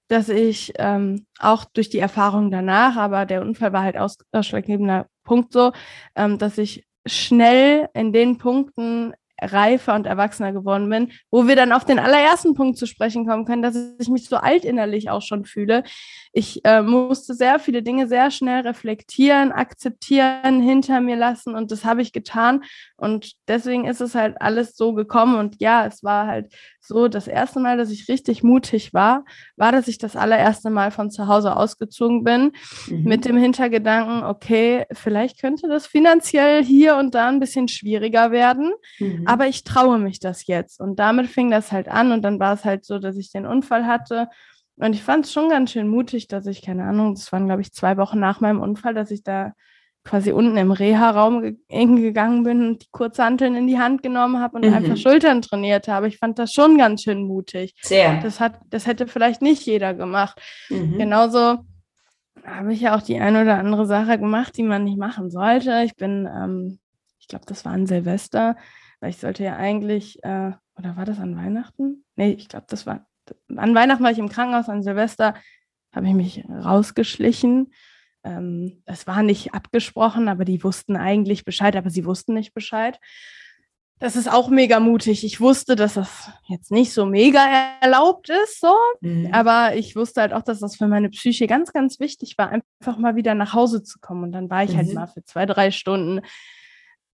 dass ich ähm, auch durch die Erfahrung danach, aber der Unfall war halt aus, ausschlaggebender Punkt so, ähm, dass ich schnell in den Punkten reifer und erwachsener geworden bin, wo wir dann auf den allerersten Punkt zu sprechen kommen können, dass ich mich so alt innerlich auch schon fühle. Ich äh, musste sehr viele Dinge sehr schnell reflektieren, akzeptieren, hinter mir lassen und das habe ich getan und deswegen ist es halt alles so gekommen und ja, es war halt so, das erste Mal, dass ich richtig mutig war, war, dass ich das allererste Mal von zu Hause ausgezogen bin mhm. mit dem Hintergedanken, okay, vielleicht könnte das finanziell hier und da ein bisschen schwieriger werden, mhm. aber ich traue mich das jetzt und damit fing das halt an und dann war es halt so, dass ich den Unfall hatte und ich fand es schon ganz schön mutig, dass ich, keine Ahnung, das waren, glaube ich, zwei Wochen nach meinem Unfall, dass ich da quasi unten im Reha-Raum ge gegangen bin und die Kurzhanteln in die Hand genommen habe und mhm. einfach Schultern trainiert habe. Ich fand das schon ganz schön mutig. Sehr. Das, hat, das hätte vielleicht nicht jeder gemacht. Mhm. Genauso habe ich ja auch die eine oder andere Sache gemacht, die man nicht machen sollte. Ich bin, ähm, ich glaube, das war an Silvester, weil ich sollte ja eigentlich, äh, oder war das an Weihnachten? Nee, ich glaube, das war an Weihnachten war ich im Krankenhaus, an Silvester habe ich mich rausgeschlichen. Ähm, es war nicht abgesprochen, aber die wussten eigentlich Bescheid, aber sie wussten nicht Bescheid. Das ist auch mega mutig. Ich wusste, dass das jetzt nicht so mega erlaubt ist, so. Mhm. Aber ich wusste halt auch, dass das für meine Psyche ganz, ganz wichtig war, einfach mal wieder nach Hause zu kommen. Und dann war ich halt mhm. halt mal für zwei, drei Stunden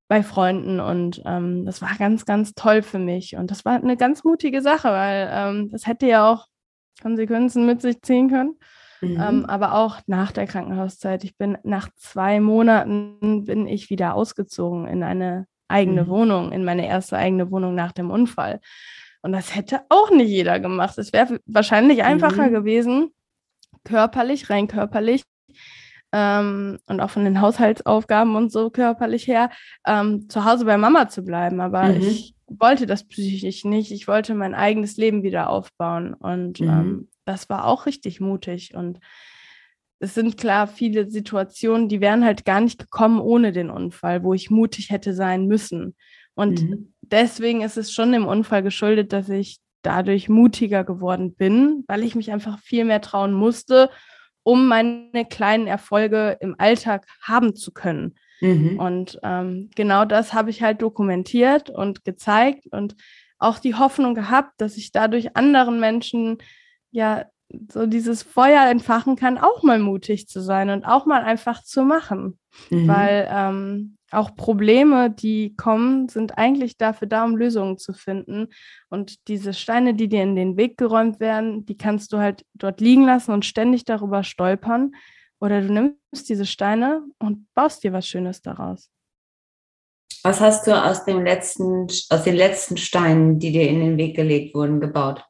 bei Freunden und ähm, das war ganz, ganz toll für mich. Und das war eine ganz mutige Sache, weil ähm, das hätte ja auch Konsequenzen mit sich ziehen können. Mhm. Ähm, aber auch nach der Krankenhauszeit. Ich bin nach zwei Monaten bin ich wieder ausgezogen in eine eigene mhm. Wohnung, in meine erste eigene Wohnung nach dem Unfall. Und das hätte auch nicht jeder gemacht. Es wäre wahrscheinlich einfacher mhm. gewesen, körperlich, rein körperlich, ähm, und auch von den Haushaltsaufgaben und so körperlich her, ähm, zu Hause bei Mama zu bleiben. Aber mhm. ich wollte das psychisch nicht. Ich wollte mein eigenes Leben wieder aufbauen. Und mhm. ähm, das war auch richtig mutig. Und es sind klar viele Situationen, die wären halt gar nicht gekommen ohne den Unfall, wo ich mutig hätte sein müssen. Und mhm. deswegen ist es schon dem Unfall geschuldet, dass ich dadurch mutiger geworden bin, weil ich mich einfach viel mehr trauen musste um meine kleinen Erfolge im Alltag haben zu können. Mhm. Und ähm, genau das habe ich halt dokumentiert und gezeigt und auch die Hoffnung gehabt, dass ich dadurch anderen Menschen ja so dieses Feuer entfachen kann, auch mal mutig zu sein und auch mal einfach zu machen. Mhm. Weil ähm, auch Probleme, die kommen, sind eigentlich dafür da, um Lösungen zu finden. Und diese Steine, die dir in den Weg geräumt werden, die kannst du halt dort liegen lassen und ständig darüber stolpern. Oder du nimmst diese Steine und baust dir was Schönes daraus.
Was hast du aus, dem letzten, aus den letzten Steinen, die dir in den Weg gelegt wurden, gebaut?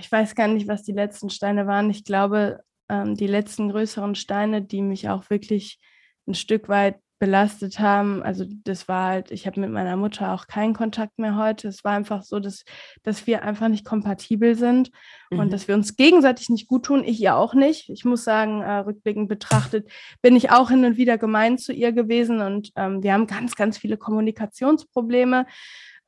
Ich weiß gar nicht, was die letzten Steine waren. Ich glaube, ähm, die letzten größeren Steine, die mich auch wirklich ein Stück weit belastet haben. Also das war halt, ich habe mit meiner Mutter auch keinen Kontakt mehr heute. Es war einfach so, dass, dass wir einfach nicht kompatibel sind mhm. und dass wir uns gegenseitig nicht gut tun. Ich ihr auch nicht. Ich muss sagen, äh, rückblickend betrachtet, bin ich auch hin und wieder gemein zu ihr gewesen und ähm, wir haben ganz, ganz viele Kommunikationsprobleme.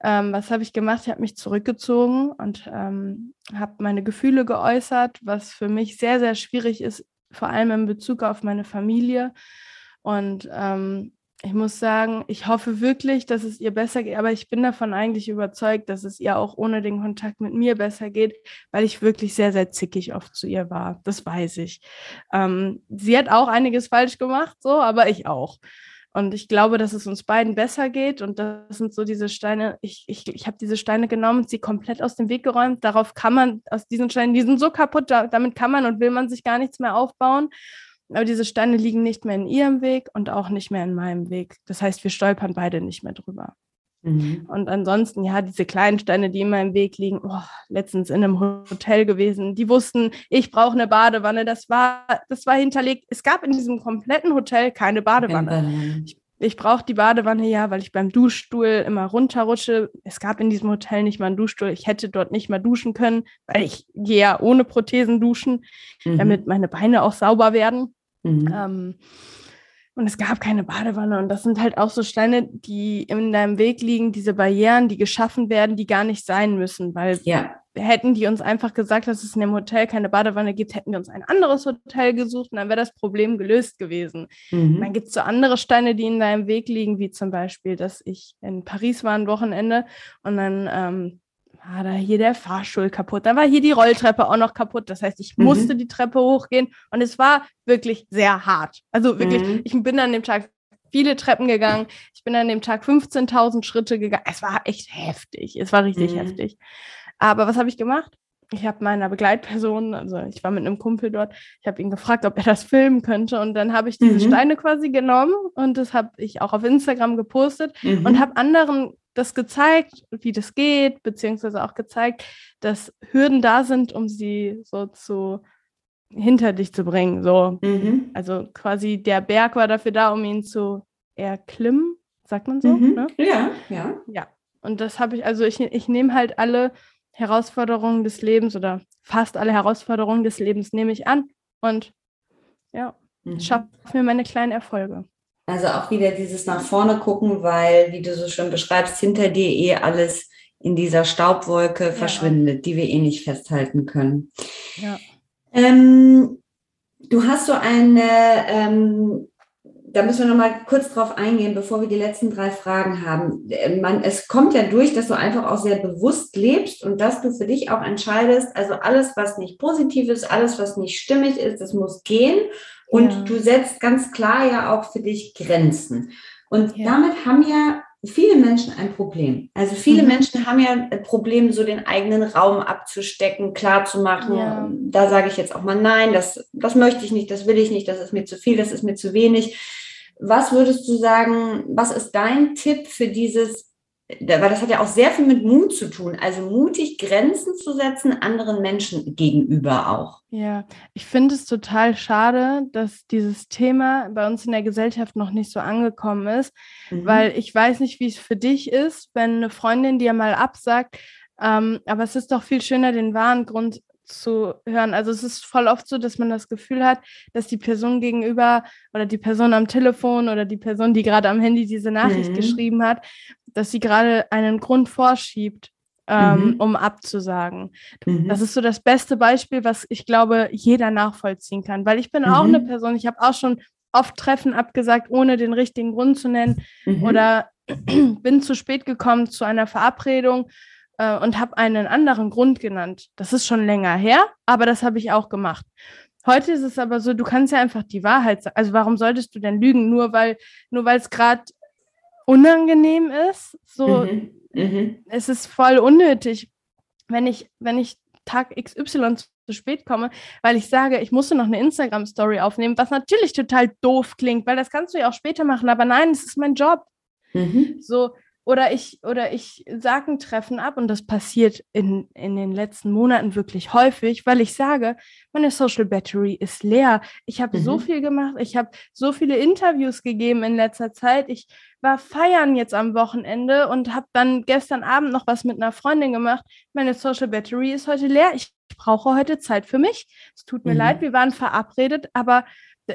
Ähm, was habe ich gemacht? Ich habe mich zurückgezogen und ähm, habe meine Gefühle geäußert, was für mich sehr, sehr schwierig ist, vor allem in Bezug auf meine Familie. Und ähm, ich muss sagen, ich hoffe wirklich, dass es ihr besser geht, aber ich bin davon eigentlich überzeugt, dass es ihr auch ohne den Kontakt mit mir besser geht, weil ich wirklich sehr, sehr zickig oft zu ihr war. Das weiß ich. Ähm, sie hat auch einiges falsch gemacht, so, aber ich auch. Und ich glaube, dass es uns beiden besser geht. Und das sind so diese Steine. Ich, ich, ich habe diese Steine genommen, sie komplett aus dem Weg geräumt. Darauf kann man, aus diesen Steinen, die sind so kaputt, da, damit kann man und will man sich gar nichts mehr aufbauen. Aber diese Steine liegen nicht mehr in ihrem Weg und auch nicht mehr in meinem Weg. Das heißt, wir stolpern beide nicht mehr drüber. Mhm. Und ansonsten, ja, diese kleinen Steine, die in meinem Weg liegen, oh, letztens in einem Hotel gewesen, die wussten, ich brauche eine Badewanne. Das war, das war hinterlegt. Es gab in diesem kompletten Hotel keine Badewanne. Ich, ich brauche die Badewanne ja, weil ich beim Duschstuhl immer runterrutsche. Es gab in diesem Hotel nicht mal einen Duschstuhl. Ich hätte dort nicht mal duschen können, weil ich gehe ja ohne Prothesen duschen, mhm. damit meine Beine auch sauber werden. Mhm. Ähm, und es gab keine Badewanne. Und das sind halt auch so Steine, die in deinem Weg liegen, diese Barrieren, die geschaffen werden, die gar nicht sein müssen, weil
ja.
hätten die uns einfach gesagt, dass es in dem Hotel keine Badewanne gibt, hätten wir uns ein anderes Hotel gesucht und dann wäre das Problem gelöst gewesen. Mhm. Dann gibt es so andere Steine, die in deinem Weg liegen, wie zum Beispiel, dass ich in Paris war ein Wochenende und dann ähm, war da hier der Fahrstuhl kaputt. Dann war hier die Rolltreppe auch noch kaputt. Das heißt, ich mhm. musste die Treppe hochgehen und es war wirklich sehr hart. Also wirklich, mhm. ich bin an dem Tag viele Treppen gegangen. Ich bin an dem Tag 15.000 Schritte gegangen. Es war echt heftig. Es war richtig mhm. heftig. Aber was habe ich gemacht? Ich habe meiner Begleitperson, also ich war mit einem Kumpel dort, ich habe ihn gefragt, ob er das filmen könnte. Und dann habe ich diese mhm. Steine quasi genommen und das habe ich auch auf Instagram gepostet mhm. und habe anderen das gezeigt, wie das geht, beziehungsweise auch gezeigt, dass Hürden da sind, um sie so zu hinter dich zu bringen. So. Mhm. Also quasi der Berg war dafür da, um ihn zu erklimmen, sagt man so. Mhm. Ne?
Ja, ja.
Ja. Und das habe ich, also ich, ich nehme halt alle Herausforderungen des Lebens oder fast alle Herausforderungen des Lebens nehme ich an und ja, mhm. schaffe mir meine kleinen Erfolge.
Also auch wieder dieses nach vorne gucken, weil, wie du so schön beschreibst, hinter dir eh alles in dieser Staubwolke ja. verschwindet, die wir eh nicht festhalten können. Ja. Ähm, du hast so eine, ähm, da müssen wir noch mal kurz drauf eingehen, bevor wir die letzten drei Fragen haben. Äh, man, es kommt ja durch, dass du einfach auch sehr bewusst lebst und dass du für dich auch entscheidest, also alles, was nicht positiv ist, alles, was nicht stimmig ist, das muss gehen. Und ja. du setzt ganz klar ja auch für dich Grenzen. Und ja. damit haben ja viele Menschen ein Problem. Also viele mhm. Menschen haben ja ein Problem, so den eigenen Raum abzustecken, klarzumachen. Ja. Da sage ich jetzt auch mal nein, das, das möchte ich nicht, das will ich nicht, das ist mir zu viel, das ist mir zu wenig. Was würdest du sagen, was ist dein Tipp für dieses weil das hat ja auch sehr viel mit Mut zu tun. Also mutig Grenzen zu setzen, anderen Menschen gegenüber auch.
Ja, ich finde es total schade, dass dieses Thema bei uns in der Gesellschaft noch nicht so angekommen ist, mhm. weil ich weiß nicht, wie es für dich ist, wenn eine Freundin dir mal absagt. Ähm, aber es ist doch viel schöner, den wahren Grund zu hören. Also es ist voll oft so, dass man das Gefühl hat, dass die Person gegenüber oder die Person am Telefon oder die Person, die gerade am Handy diese Nachricht mhm. geschrieben hat, dass sie gerade einen Grund vorschiebt, ähm, mhm. um abzusagen. Mhm. Das ist so das beste Beispiel, was ich glaube, jeder nachvollziehen kann, weil ich bin auch eine mhm. Person, ich habe auch schon oft Treffen abgesagt, ohne den richtigen Grund zu nennen mhm. oder [CLEARS THROAT] bin zu spät gekommen zu einer Verabredung äh, und habe einen anderen Grund genannt. Das ist schon länger her, aber das habe ich auch gemacht. Heute ist es aber so, du kannst ja einfach die Wahrheit sagen. Also warum solltest du denn lügen? Nur weil nur weil es gerade unangenehm ist. So, mhm. Mhm. es ist voll unnötig, wenn ich, wenn ich Tag XY zu spät komme, weil ich sage, ich musste noch eine Instagram-Story aufnehmen, was natürlich total doof klingt, weil das kannst du ja auch später machen, aber nein, es ist mein Job. Mhm. So, oder ich, oder ich sage ein Treffen ab und das passiert in, in den letzten Monaten wirklich häufig, weil ich sage, meine Social Battery ist leer. Ich habe mhm. so viel gemacht, ich habe so viele Interviews gegeben in letzter Zeit. Ich war feiern jetzt am Wochenende und habe dann gestern Abend noch was mit einer Freundin gemacht. Meine Social Battery ist heute leer. Ich brauche heute Zeit für mich. Es tut mir mhm. leid, wir waren verabredet, aber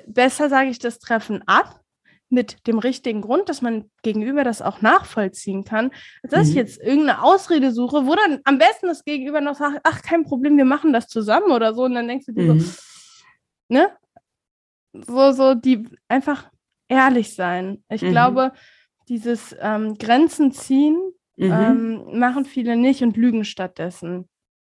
besser sage ich das Treffen ab mit dem richtigen Grund, dass man gegenüber das auch nachvollziehen kann, als dass mhm. ich jetzt irgendeine Ausrede suche, wo dann am besten das Gegenüber noch sagt, ach, kein Problem, wir machen das zusammen oder so. Und dann denkst du dir mhm. so, ne? So, so, die einfach ehrlich sein. Ich mhm. glaube, dieses ähm, Grenzen ziehen mhm. ähm, machen viele nicht und lügen stattdessen.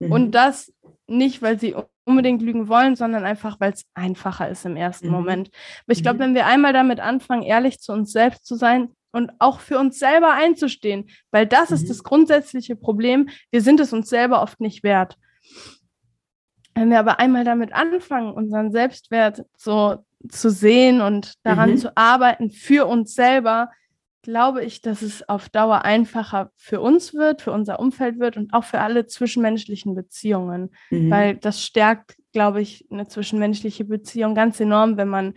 Und mhm. das nicht, weil sie unbedingt lügen wollen, sondern einfach, weil es einfacher ist im ersten mhm. Moment. Aber ich glaube, mhm. wenn wir einmal damit anfangen, ehrlich zu uns selbst zu sein und auch für uns selber einzustehen, weil das mhm. ist das grundsätzliche Problem, wir sind es uns selber oft nicht wert. Wenn wir aber einmal damit anfangen, unseren Selbstwert so zu sehen und daran mhm. zu arbeiten für uns selber, glaube ich, dass es auf Dauer einfacher für uns wird, für unser Umfeld wird und auch für alle zwischenmenschlichen Beziehungen, mhm. weil das stärkt, glaube ich, eine zwischenmenschliche Beziehung ganz enorm, wenn man,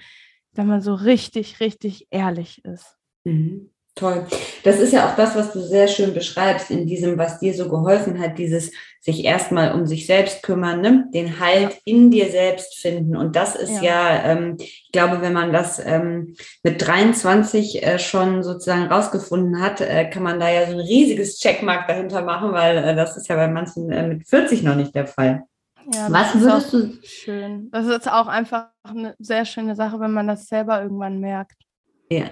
wenn man so richtig, richtig ehrlich ist.
Mhm. Toll. Das ist ja auch das, was du sehr schön beschreibst in diesem, was dir so geholfen hat, dieses sich erstmal um sich selbst kümmern, ne? den Halt in dir selbst finden. Und das ist ja, ja ähm, ich glaube, wenn man das ähm, mit 23 äh, schon sozusagen rausgefunden hat, äh, kann man da ja so ein riesiges Checkmark dahinter machen, weil äh, das ist ja bei manchen äh, mit 40 noch nicht der Fall.
Ja, was würdest du? Schön. Das ist auch einfach eine sehr schöne Sache, wenn man das selber irgendwann merkt.
Ja,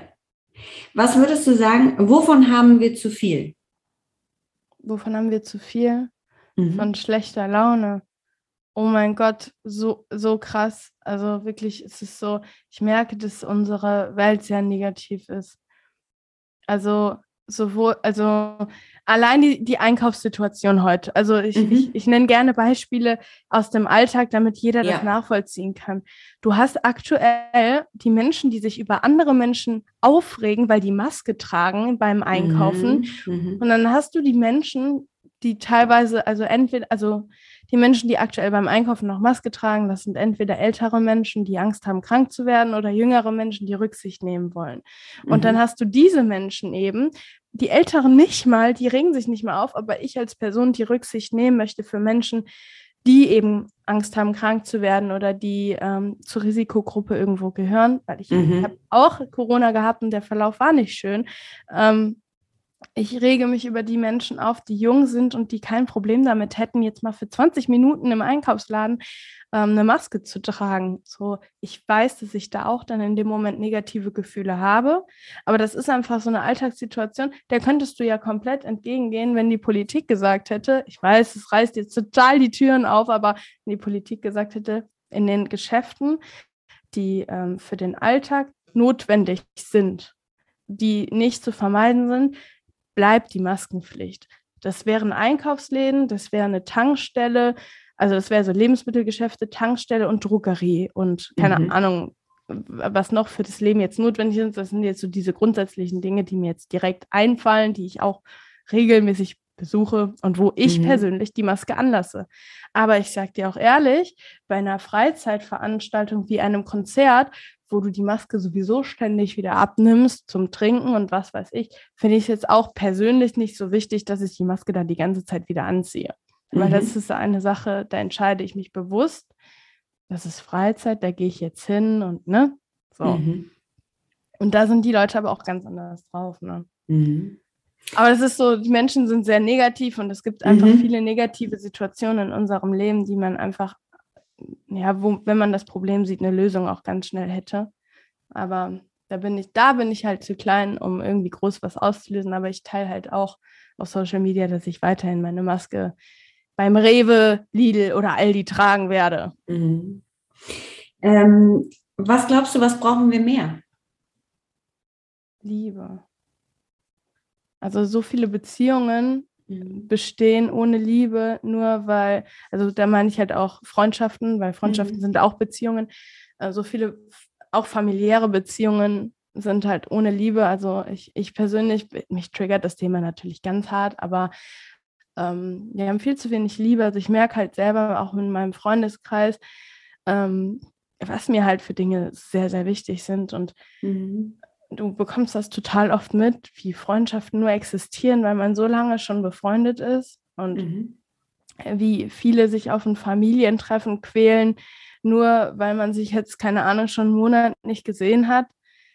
was würdest du sagen, wovon haben wir zu viel?
Wovon haben wir zu viel? Mhm. Von schlechter Laune. Oh mein Gott, so, so krass. Also wirklich, es ist so, ich merke, dass unsere Welt sehr negativ ist. Also sowohl, also allein die, die Einkaufssituation heute. Also ich, mhm. ich, ich nenne gerne Beispiele aus dem Alltag, damit jeder ja. das nachvollziehen kann. Du hast aktuell die Menschen, die sich über andere Menschen aufregen, weil die Maske tragen beim Einkaufen. Mhm. Mhm. Und dann hast du die Menschen, die teilweise, also entweder, also die Menschen, die aktuell beim Einkaufen noch Maske tragen, das sind entweder ältere Menschen, die Angst haben, krank zu werden, oder jüngere Menschen, die Rücksicht nehmen wollen. Und mhm. dann hast du diese Menschen eben, die Älteren nicht mal, die regen sich nicht mehr auf, aber ich als Person, die Rücksicht nehmen möchte für Menschen, die eben Angst haben, krank zu werden oder die ähm, zur Risikogruppe irgendwo gehören, weil ich mhm. habe auch Corona gehabt und der Verlauf war nicht schön. Ähm, ich rege mich über die Menschen auf, die jung sind und die kein Problem damit hätten, jetzt mal für 20 Minuten im Einkaufsladen ähm, eine Maske zu tragen. So, ich weiß, dass ich da auch dann in dem Moment negative Gefühle habe, aber das ist einfach so eine Alltagssituation, der könntest du ja komplett entgegengehen, wenn die Politik gesagt hätte, ich weiß, es reißt jetzt total die Türen auf, aber wenn die Politik gesagt hätte, in den Geschäften, die ähm, für den Alltag notwendig sind, die nicht zu vermeiden sind, bleibt die Maskenpflicht. Das wären Einkaufsläden, das wäre eine Tankstelle, also das wäre so Lebensmittelgeschäfte, Tankstelle und Druckerie und keine mhm. Ahnung, was noch für das Leben jetzt notwendig ist. Das sind jetzt so diese grundsätzlichen Dinge, die mir jetzt direkt einfallen, die ich auch regelmäßig besuche und wo ich mhm. persönlich die Maske anlasse. Aber ich sage dir auch ehrlich, bei einer Freizeitveranstaltung wie einem Konzert, wo du die Maske sowieso ständig wieder abnimmst zum Trinken und was weiß ich, finde ich es jetzt auch persönlich nicht so wichtig, dass ich die Maske dann die ganze Zeit wieder anziehe. Mhm. Weil das ist eine Sache, da entscheide ich mich bewusst. Das ist Freizeit, da gehe ich jetzt hin und ne? So. Mhm. Und da sind die Leute aber auch ganz anders drauf, ne? Mhm. Aber es ist so, die Menschen sind sehr negativ und es gibt einfach mhm. viele negative Situationen in unserem Leben, die man einfach ja, wo, wenn man das Problem sieht, eine Lösung auch ganz schnell hätte. Aber da bin ich, da bin ich halt zu klein, um irgendwie groß was auszulösen. Aber ich teile halt auch auf Social Media, dass ich weiterhin meine Maske beim Rewe, Lidl oder Aldi tragen werde. Mhm.
Ähm, was glaubst du, was brauchen wir mehr?
Liebe. Also so viele Beziehungen. Bestehen ohne Liebe, nur weil, also da meine ich halt auch Freundschaften, weil Freundschaften mhm. sind auch Beziehungen. Also viele, auch familiäre Beziehungen sind halt ohne Liebe. Also ich, ich persönlich, mich triggert das Thema natürlich ganz hart, aber ähm, wir haben viel zu wenig Liebe. Also ich merke halt selber auch in meinem Freundeskreis, ähm, was mir halt für Dinge sehr, sehr wichtig sind. Und mhm du bekommst das total oft mit, wie Freundschaften nur existieren, weil man so lange schon befreundet ist und mhm. wie viele sich auf ein Familientreffen quälen, nur weil man sich jetzt, keine Ahnung, schon einen Monat nicht gesehen hat.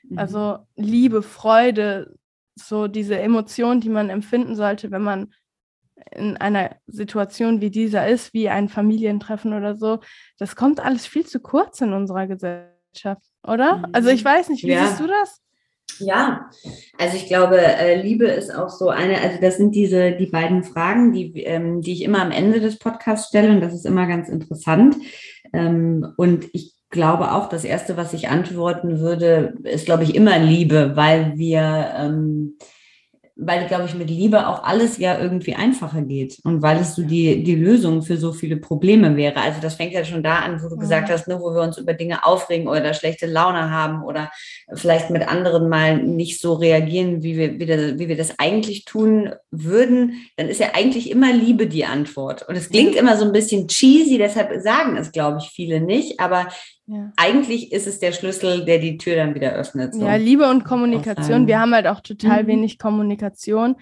Mhm. Also Liebe, Freude, so diese Emotion, die man empfinden sollte, wenn man in einer Situation wie dieser ist, wie ein Familientreffen oder so, das kommt alles viel zu kurz in unserer Gesellschaft, oder? Mhm. Also ich weiß nicht, wie ja. siehst du das?
Ja, also ich glaube, äh, Liebe ist auch so eine, also das sind diese, die beiden Fragen, die, ähm, die ich immer am Ende des Podcasts stelle und das ist immer ganz interessant. Ähm, und ich glaube auch, das Erste, was ich antworten würde, ist, glaube ich, immer Liebe, weil wir, ähm, weil, glaube ich, mit Liebe auch alles ja irgendwie einfacher geht und weil es so die, die Lösung für so viele Probleme wäre. Also das fängt ja schon da an, wo du ja. gesagt hast, ne, wo wir uns über Dinge aufregen oder schlechte Laune haben oder vielleicht mit anderen mal nicht so reagieren, wie wir, wie, das, wie wir das eigentlich tun würden, dann ist ja eigentlich immer Liebe die Antwort. Und es klingt immer so ein bisschen cheesy, deshalb sagen es, glaube ich, viele nicht. Aber ja. eigentlich ist es der Schlüssel, der die Tür dann wieder öffnet.
So. Ja, Liebe und Kommunikation. Wir haben halt auch total mhm. wenig Kommunikation.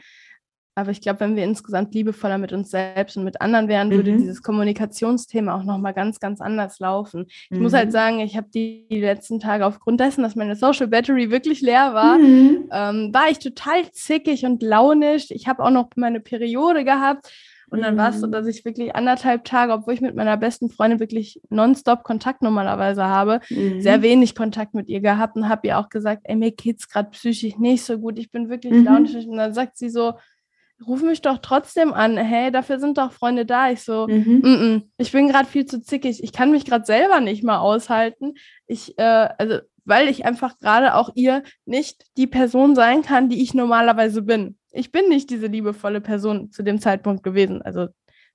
Aber ich glaube, wenn wir insgesamt liebevoller mit uns selbst und mit anderen wären, würde mhm. dieses Kommunikationsthema auch nochmal ganz, ganz anders laufen. Ich mhm. muss halt mhm. sagen, ich habe die, die, letzten Tage aufgrund dessen, dass meine Social Battery wirklich leer war, mhm. ähm, war ich total zickig und launisch. Ich habe auch noch meine Periode gehabt. Und dann war es so, mhm. dass ich wirklich anderthalb Tage, obwohl ich mit meiner besten Freundin wirklich nonstop Kontakt normalerweise habe, mhm. sehr wenig Kontakt mit ihr gehabt und habe ihr auch gesagt, ey, mir geht's gerade psychisch nicht so gut, ich bin wirklich mhm. launisch. Und dann sagt sie so, ruf mich doch trotzdem an. Hey, dafür sind doch Freunde da. Ich so, mhm. Mm -mm, ich bin gerade viel zu zickig. Ich kann mich gerade selber nicht mal aushalten. Ich, äh, also, weil ich einfach gerade auch ihr nicht die Person sein kann, die ich normalerweise bin. Ich bin nicht diese liebevolle Person zu dem Zeitpunkt gewesen. Also,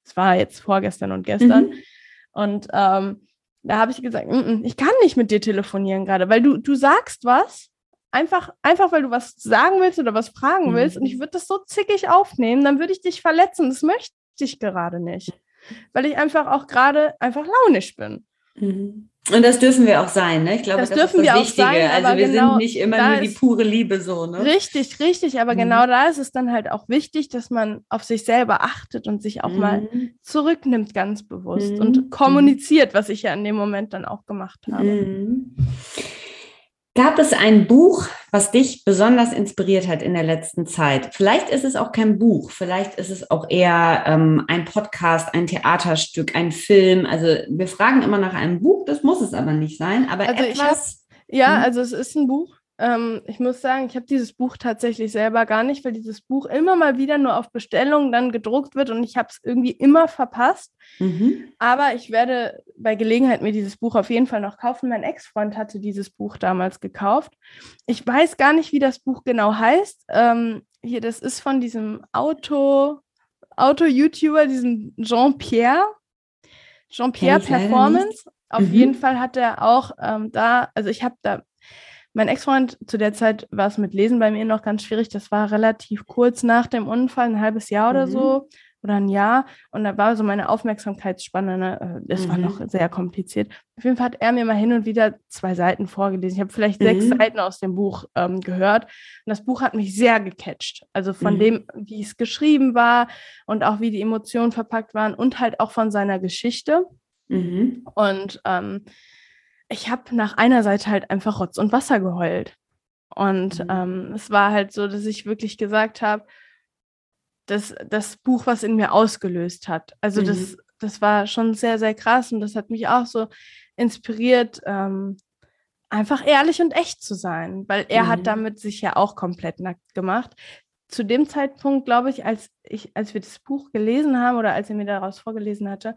es war jetzt vorgestern und gestern. Mhm. Und ähm, da habe ich gesagt, mm ich kann nicht mit dir telefonieren gerade, weil du, du sagst was einfach, einfach weil du was sagen willst oder was fragen willst und ich mhm. würde das so zickig aufnehmen, dann würde ich dich verletzen. Das möchte ich gerade nicht, weil ich einfach auch gerade einfach launisch bin.
Mhm. Und das dürfen wir auch sein, ne? Ich glaube,
das, das dürfen ist das wir Wichtige. Auch sein,
also wir genau sind nicht immer nur die pure Liebe so, ne?
Richtig, richtig. Aber mhm. genau da ist es dann halt auch wichtig, dass man auf sich selber achtet und sich auch mhm. mal zurücknimmt, ganz bewusst mhm. und kommuniziert, was ich ja in dem Moment dann auch gemacht habe.
Gab es ein Buch, was dich besonders inspiriert hat in der letzten Zeit? Vielleicht ist es auch kein Buch, vielleicht ist es auch eher ähm, ein Podcast, ein Theaterstück, ein Film. Also wir fragen immer nach einem Buch, das muss es aber nicht sein. Aber also etwas.
Hab, ja, hm? also es ist ein Buch. Ähm, ich muss sagen, ich habe dieses Buch tatsächlich selber gar nicht, weil dieses Buch immer mal wieder nur auf Bestellung dann gedruckt wird und ich habe es irgendwie immer verpasst. Mhm. Aber ich werde bei Gelegenheit mir dieses Buch auf jeden Fall noch kaufen. Mein Ex-Freund hatte dieses Buch damals gekauft. Ich weiß gar nicht, wie das Buch genau heißt. Ähm, hier, das ist von diesem Auto, Auto-YouTuber, diesem Jean-Pierre. Jean-Pierre Performance. Auf mhm. jeden Fall hat er auch ähm, da, also ich habe da mein Ex-Freund, zu der Zeit war es mit Lesen bei mir noch ganz schwierig. Das war relativ kurz nach dem Unfall, ein halbes Jahr oder mhm. so oder ein Jahr. Und da war so meine Aufmerksamkeitsspanne, ne? das mhm. war noch sehr kompliziert. Auf jeden Fall hat er mir mal hin und wieder zwei Seiten vorgelesen. Ich habe vielleicht mhm. sechs Seiten aus dem Buch ähm, gehört. Und das Buch hat mich sehr gecatcht. Also von mhm. dem, wie es geschrieben war und auch wie die Emotionen verpackt waren und halt auch von seiner Geschichte. Mhm. Und ähm, ich habe nach einer Seite halt einfach Rotz und Wasser geheult. Und mhm. ähm, es war halt so, dass ich wirklich gesagt habe, dass das Buch was in mir ausgelöst hat. Also mhm. das, das war schon sehr, sehr krass und das hat mich auch so inspiriert, ähm, einfach ehrlich und echt zu sein, weil er mhm. hat damit sich ja auch komplett nackt gemacht. Zu dem Zeitpunkt, glaube ich, als ich, als wir das Buch gelesen haben oder als er mir daraus vorgelesen hatte,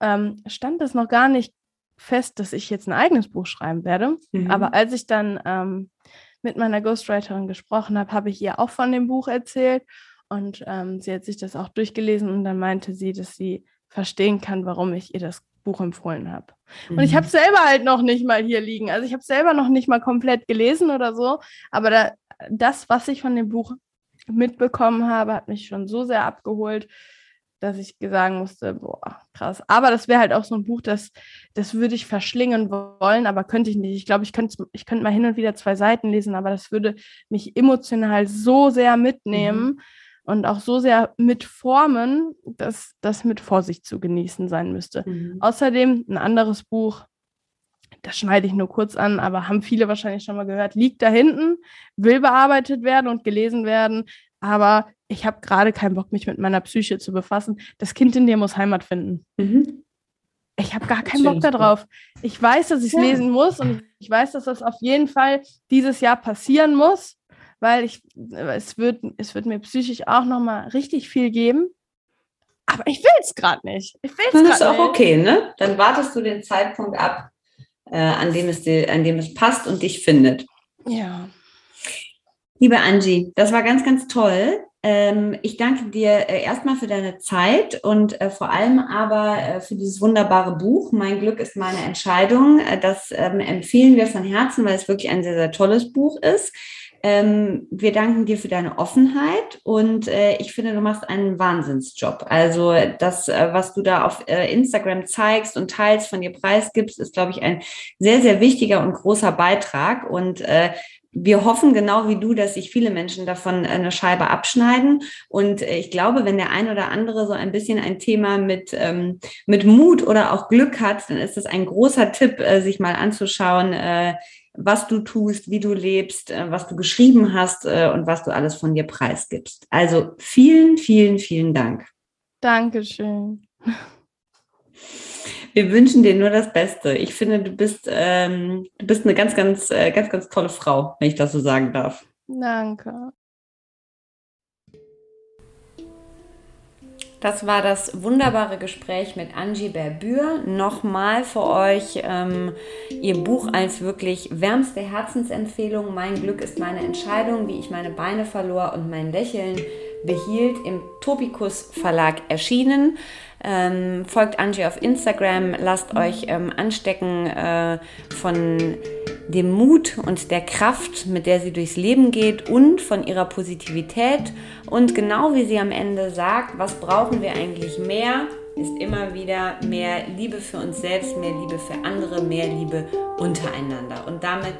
ähm, stand es noch gar nicht fest, dass ich jetzt ein eigenes Buch schreiben werde. Mhm. Aber als ich dann ähm, mit meiner Ghostwriterin gesprochen habe, habe ich ihr auch von dem Buch erzählt. Und ähm, sie hat sich das auch durchgelesen und dann meinte sie, dass sie verstehen kann, warum ich ihr das Buch empfohlen habe. Mhm. Und ich habe es mhm. selber halt noch nicht mal hier liegen. Also ich habe selber noch nicht mal komplett gelesen oder so. Aber da, das, was ich von dem Buch mitbekommen habe, hat mich schon so sehr abgeholt, dass ich sagen musste, boah, krass. Aber das wäre halt auch so ein Buch, das, das würde ich verschlingen wollen, aber könnte ich nicht. Ich glaube, ich könnte ich könnte mal hin und wieder zwei Seiten lesen, aber das würde mich emotional so sehr mitnehmen mhm. und auch so sehr mitformen, dass das mit Vorsicht zu genießen sein müsste. Mhm. Außerdem ein anderes Buch, das schneide ich nur kurz an, aber haben viele wahrscheinlich schon mal gehört, liegt da hinten, will bearbeitet werden und gelesen werden, aber ich habe gerade keinen Bock, mich mit meiner Psyche zu befassen. Das Kind in dir muss Heimat finden. Mhm. Ich habe gar keinen Bock darauf. Ich weiß, dass ich es ja. lesen muss und ich weiß, dass das auf jeden Fall dieses Jahr passieren muss, weil ich, es, wird, es wird mir psychisch auch nochmal richtig viel geben. Aber ich will es gerade nicht. Ich will's
Dann ist auch okay, ne? Dann wartest du den Zeitpunkt ab, äh, an, dem es dir, an dem es passt und dich findet.
Ja.
Liebe Angie, das war ganz, ganz toll. Ähm, ich danke dir äh, erstmal für deine Zeit und äh, vor allem aber äh, für dieses wunderbare Buch. Mein Glück ist meine Entscheidung. das ähm, empfehlen wir von Herzen, weil es wirklich ein sehr, sehr tolles Buch ist. Ähm, wir danken dir für deine Offenheit und ich finde, du machst einen Wahnsinnsjob. Also das, was du da auf Instagram zeigst und teils von dir preisgibst, ist, glaube ich, ein sehr, sehr wichtiger und großer Beitrag. Und wir hoffen genau wie du, dass sich viele Menschen davon eine Scheibe abschneiden. Und äh, ich glaube, wenn der ein oder andere so ein bisschen ein Thema mit, ähm, mit Mut oder auch Glück hat, dann ist das ein großer Tipp, äh, sich mal anzuschauen, äh, was du tust, wie du lebst, äh, was du geschrieben hast äh, und was du alles von dir preisgibst. Also vielen, vielen, vielen Dank.
Dankeschön.
Wir wünschen dir nur das Beste. Ich finde, du bist, ähm, du bist eine ganz, ganz, äh, ganz, ganz tolle Frau, wenn ich das so sagen darf.
Danke.
Das war das wunderbare Gespräch mit Angie Berbür. Nochmal für euch ähm, ihr Buch als wirklich wärmste Herzensempfehlung. Mein Glück ist meine Entscheidung, wie ich meine Beine verlor und mein Lächeln behielt, im Topikus Verlag erschienen. Ähm, folgt Angie auf Instagram, lasst euch ähm, anstecken äh, von dem Mut und der Kraft, mit der sie durchs Leben geht und von ihrer Positivität. Und genau wie sie am Ende sagt, was brauchen wir eigentlich mehr, ist immer wieder mehr Liebe für uns selbst, mehr Liebe für andere, mehr Liebe untereinander. Und damit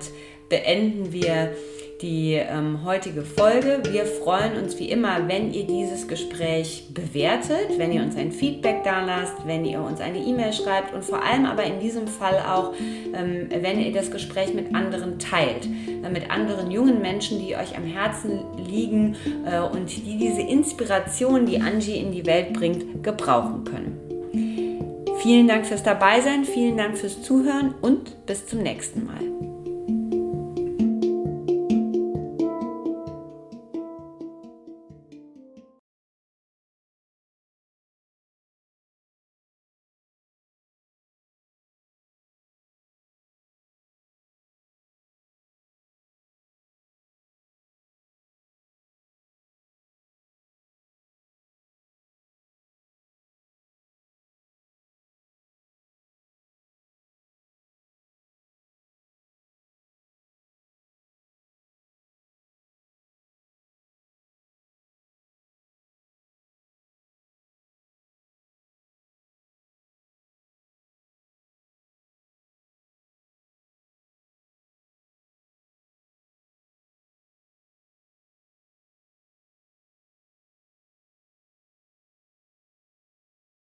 beenden wir die ähm, heutige Folge. Wir freuen uns wie immer, wenn ihr dieses Gespräch bewertet, wenn ihr uns ein Feedback da lasst, wenn ihr uns eine E-Mail schreibt und vor allem aber in diesem Fall auch, ähm, wenn ihr das Gespräch mit anderen teilt, äh, mit anderen jungen Menschen, die euch am Herzen liegen äh, und die diese Inspiration, die Angie in die Welt bringt, gebrauchen können. Vielen Dank fürs Dabeisein, vielen Dank fürs Zuhören und bis zum nächsten Mal.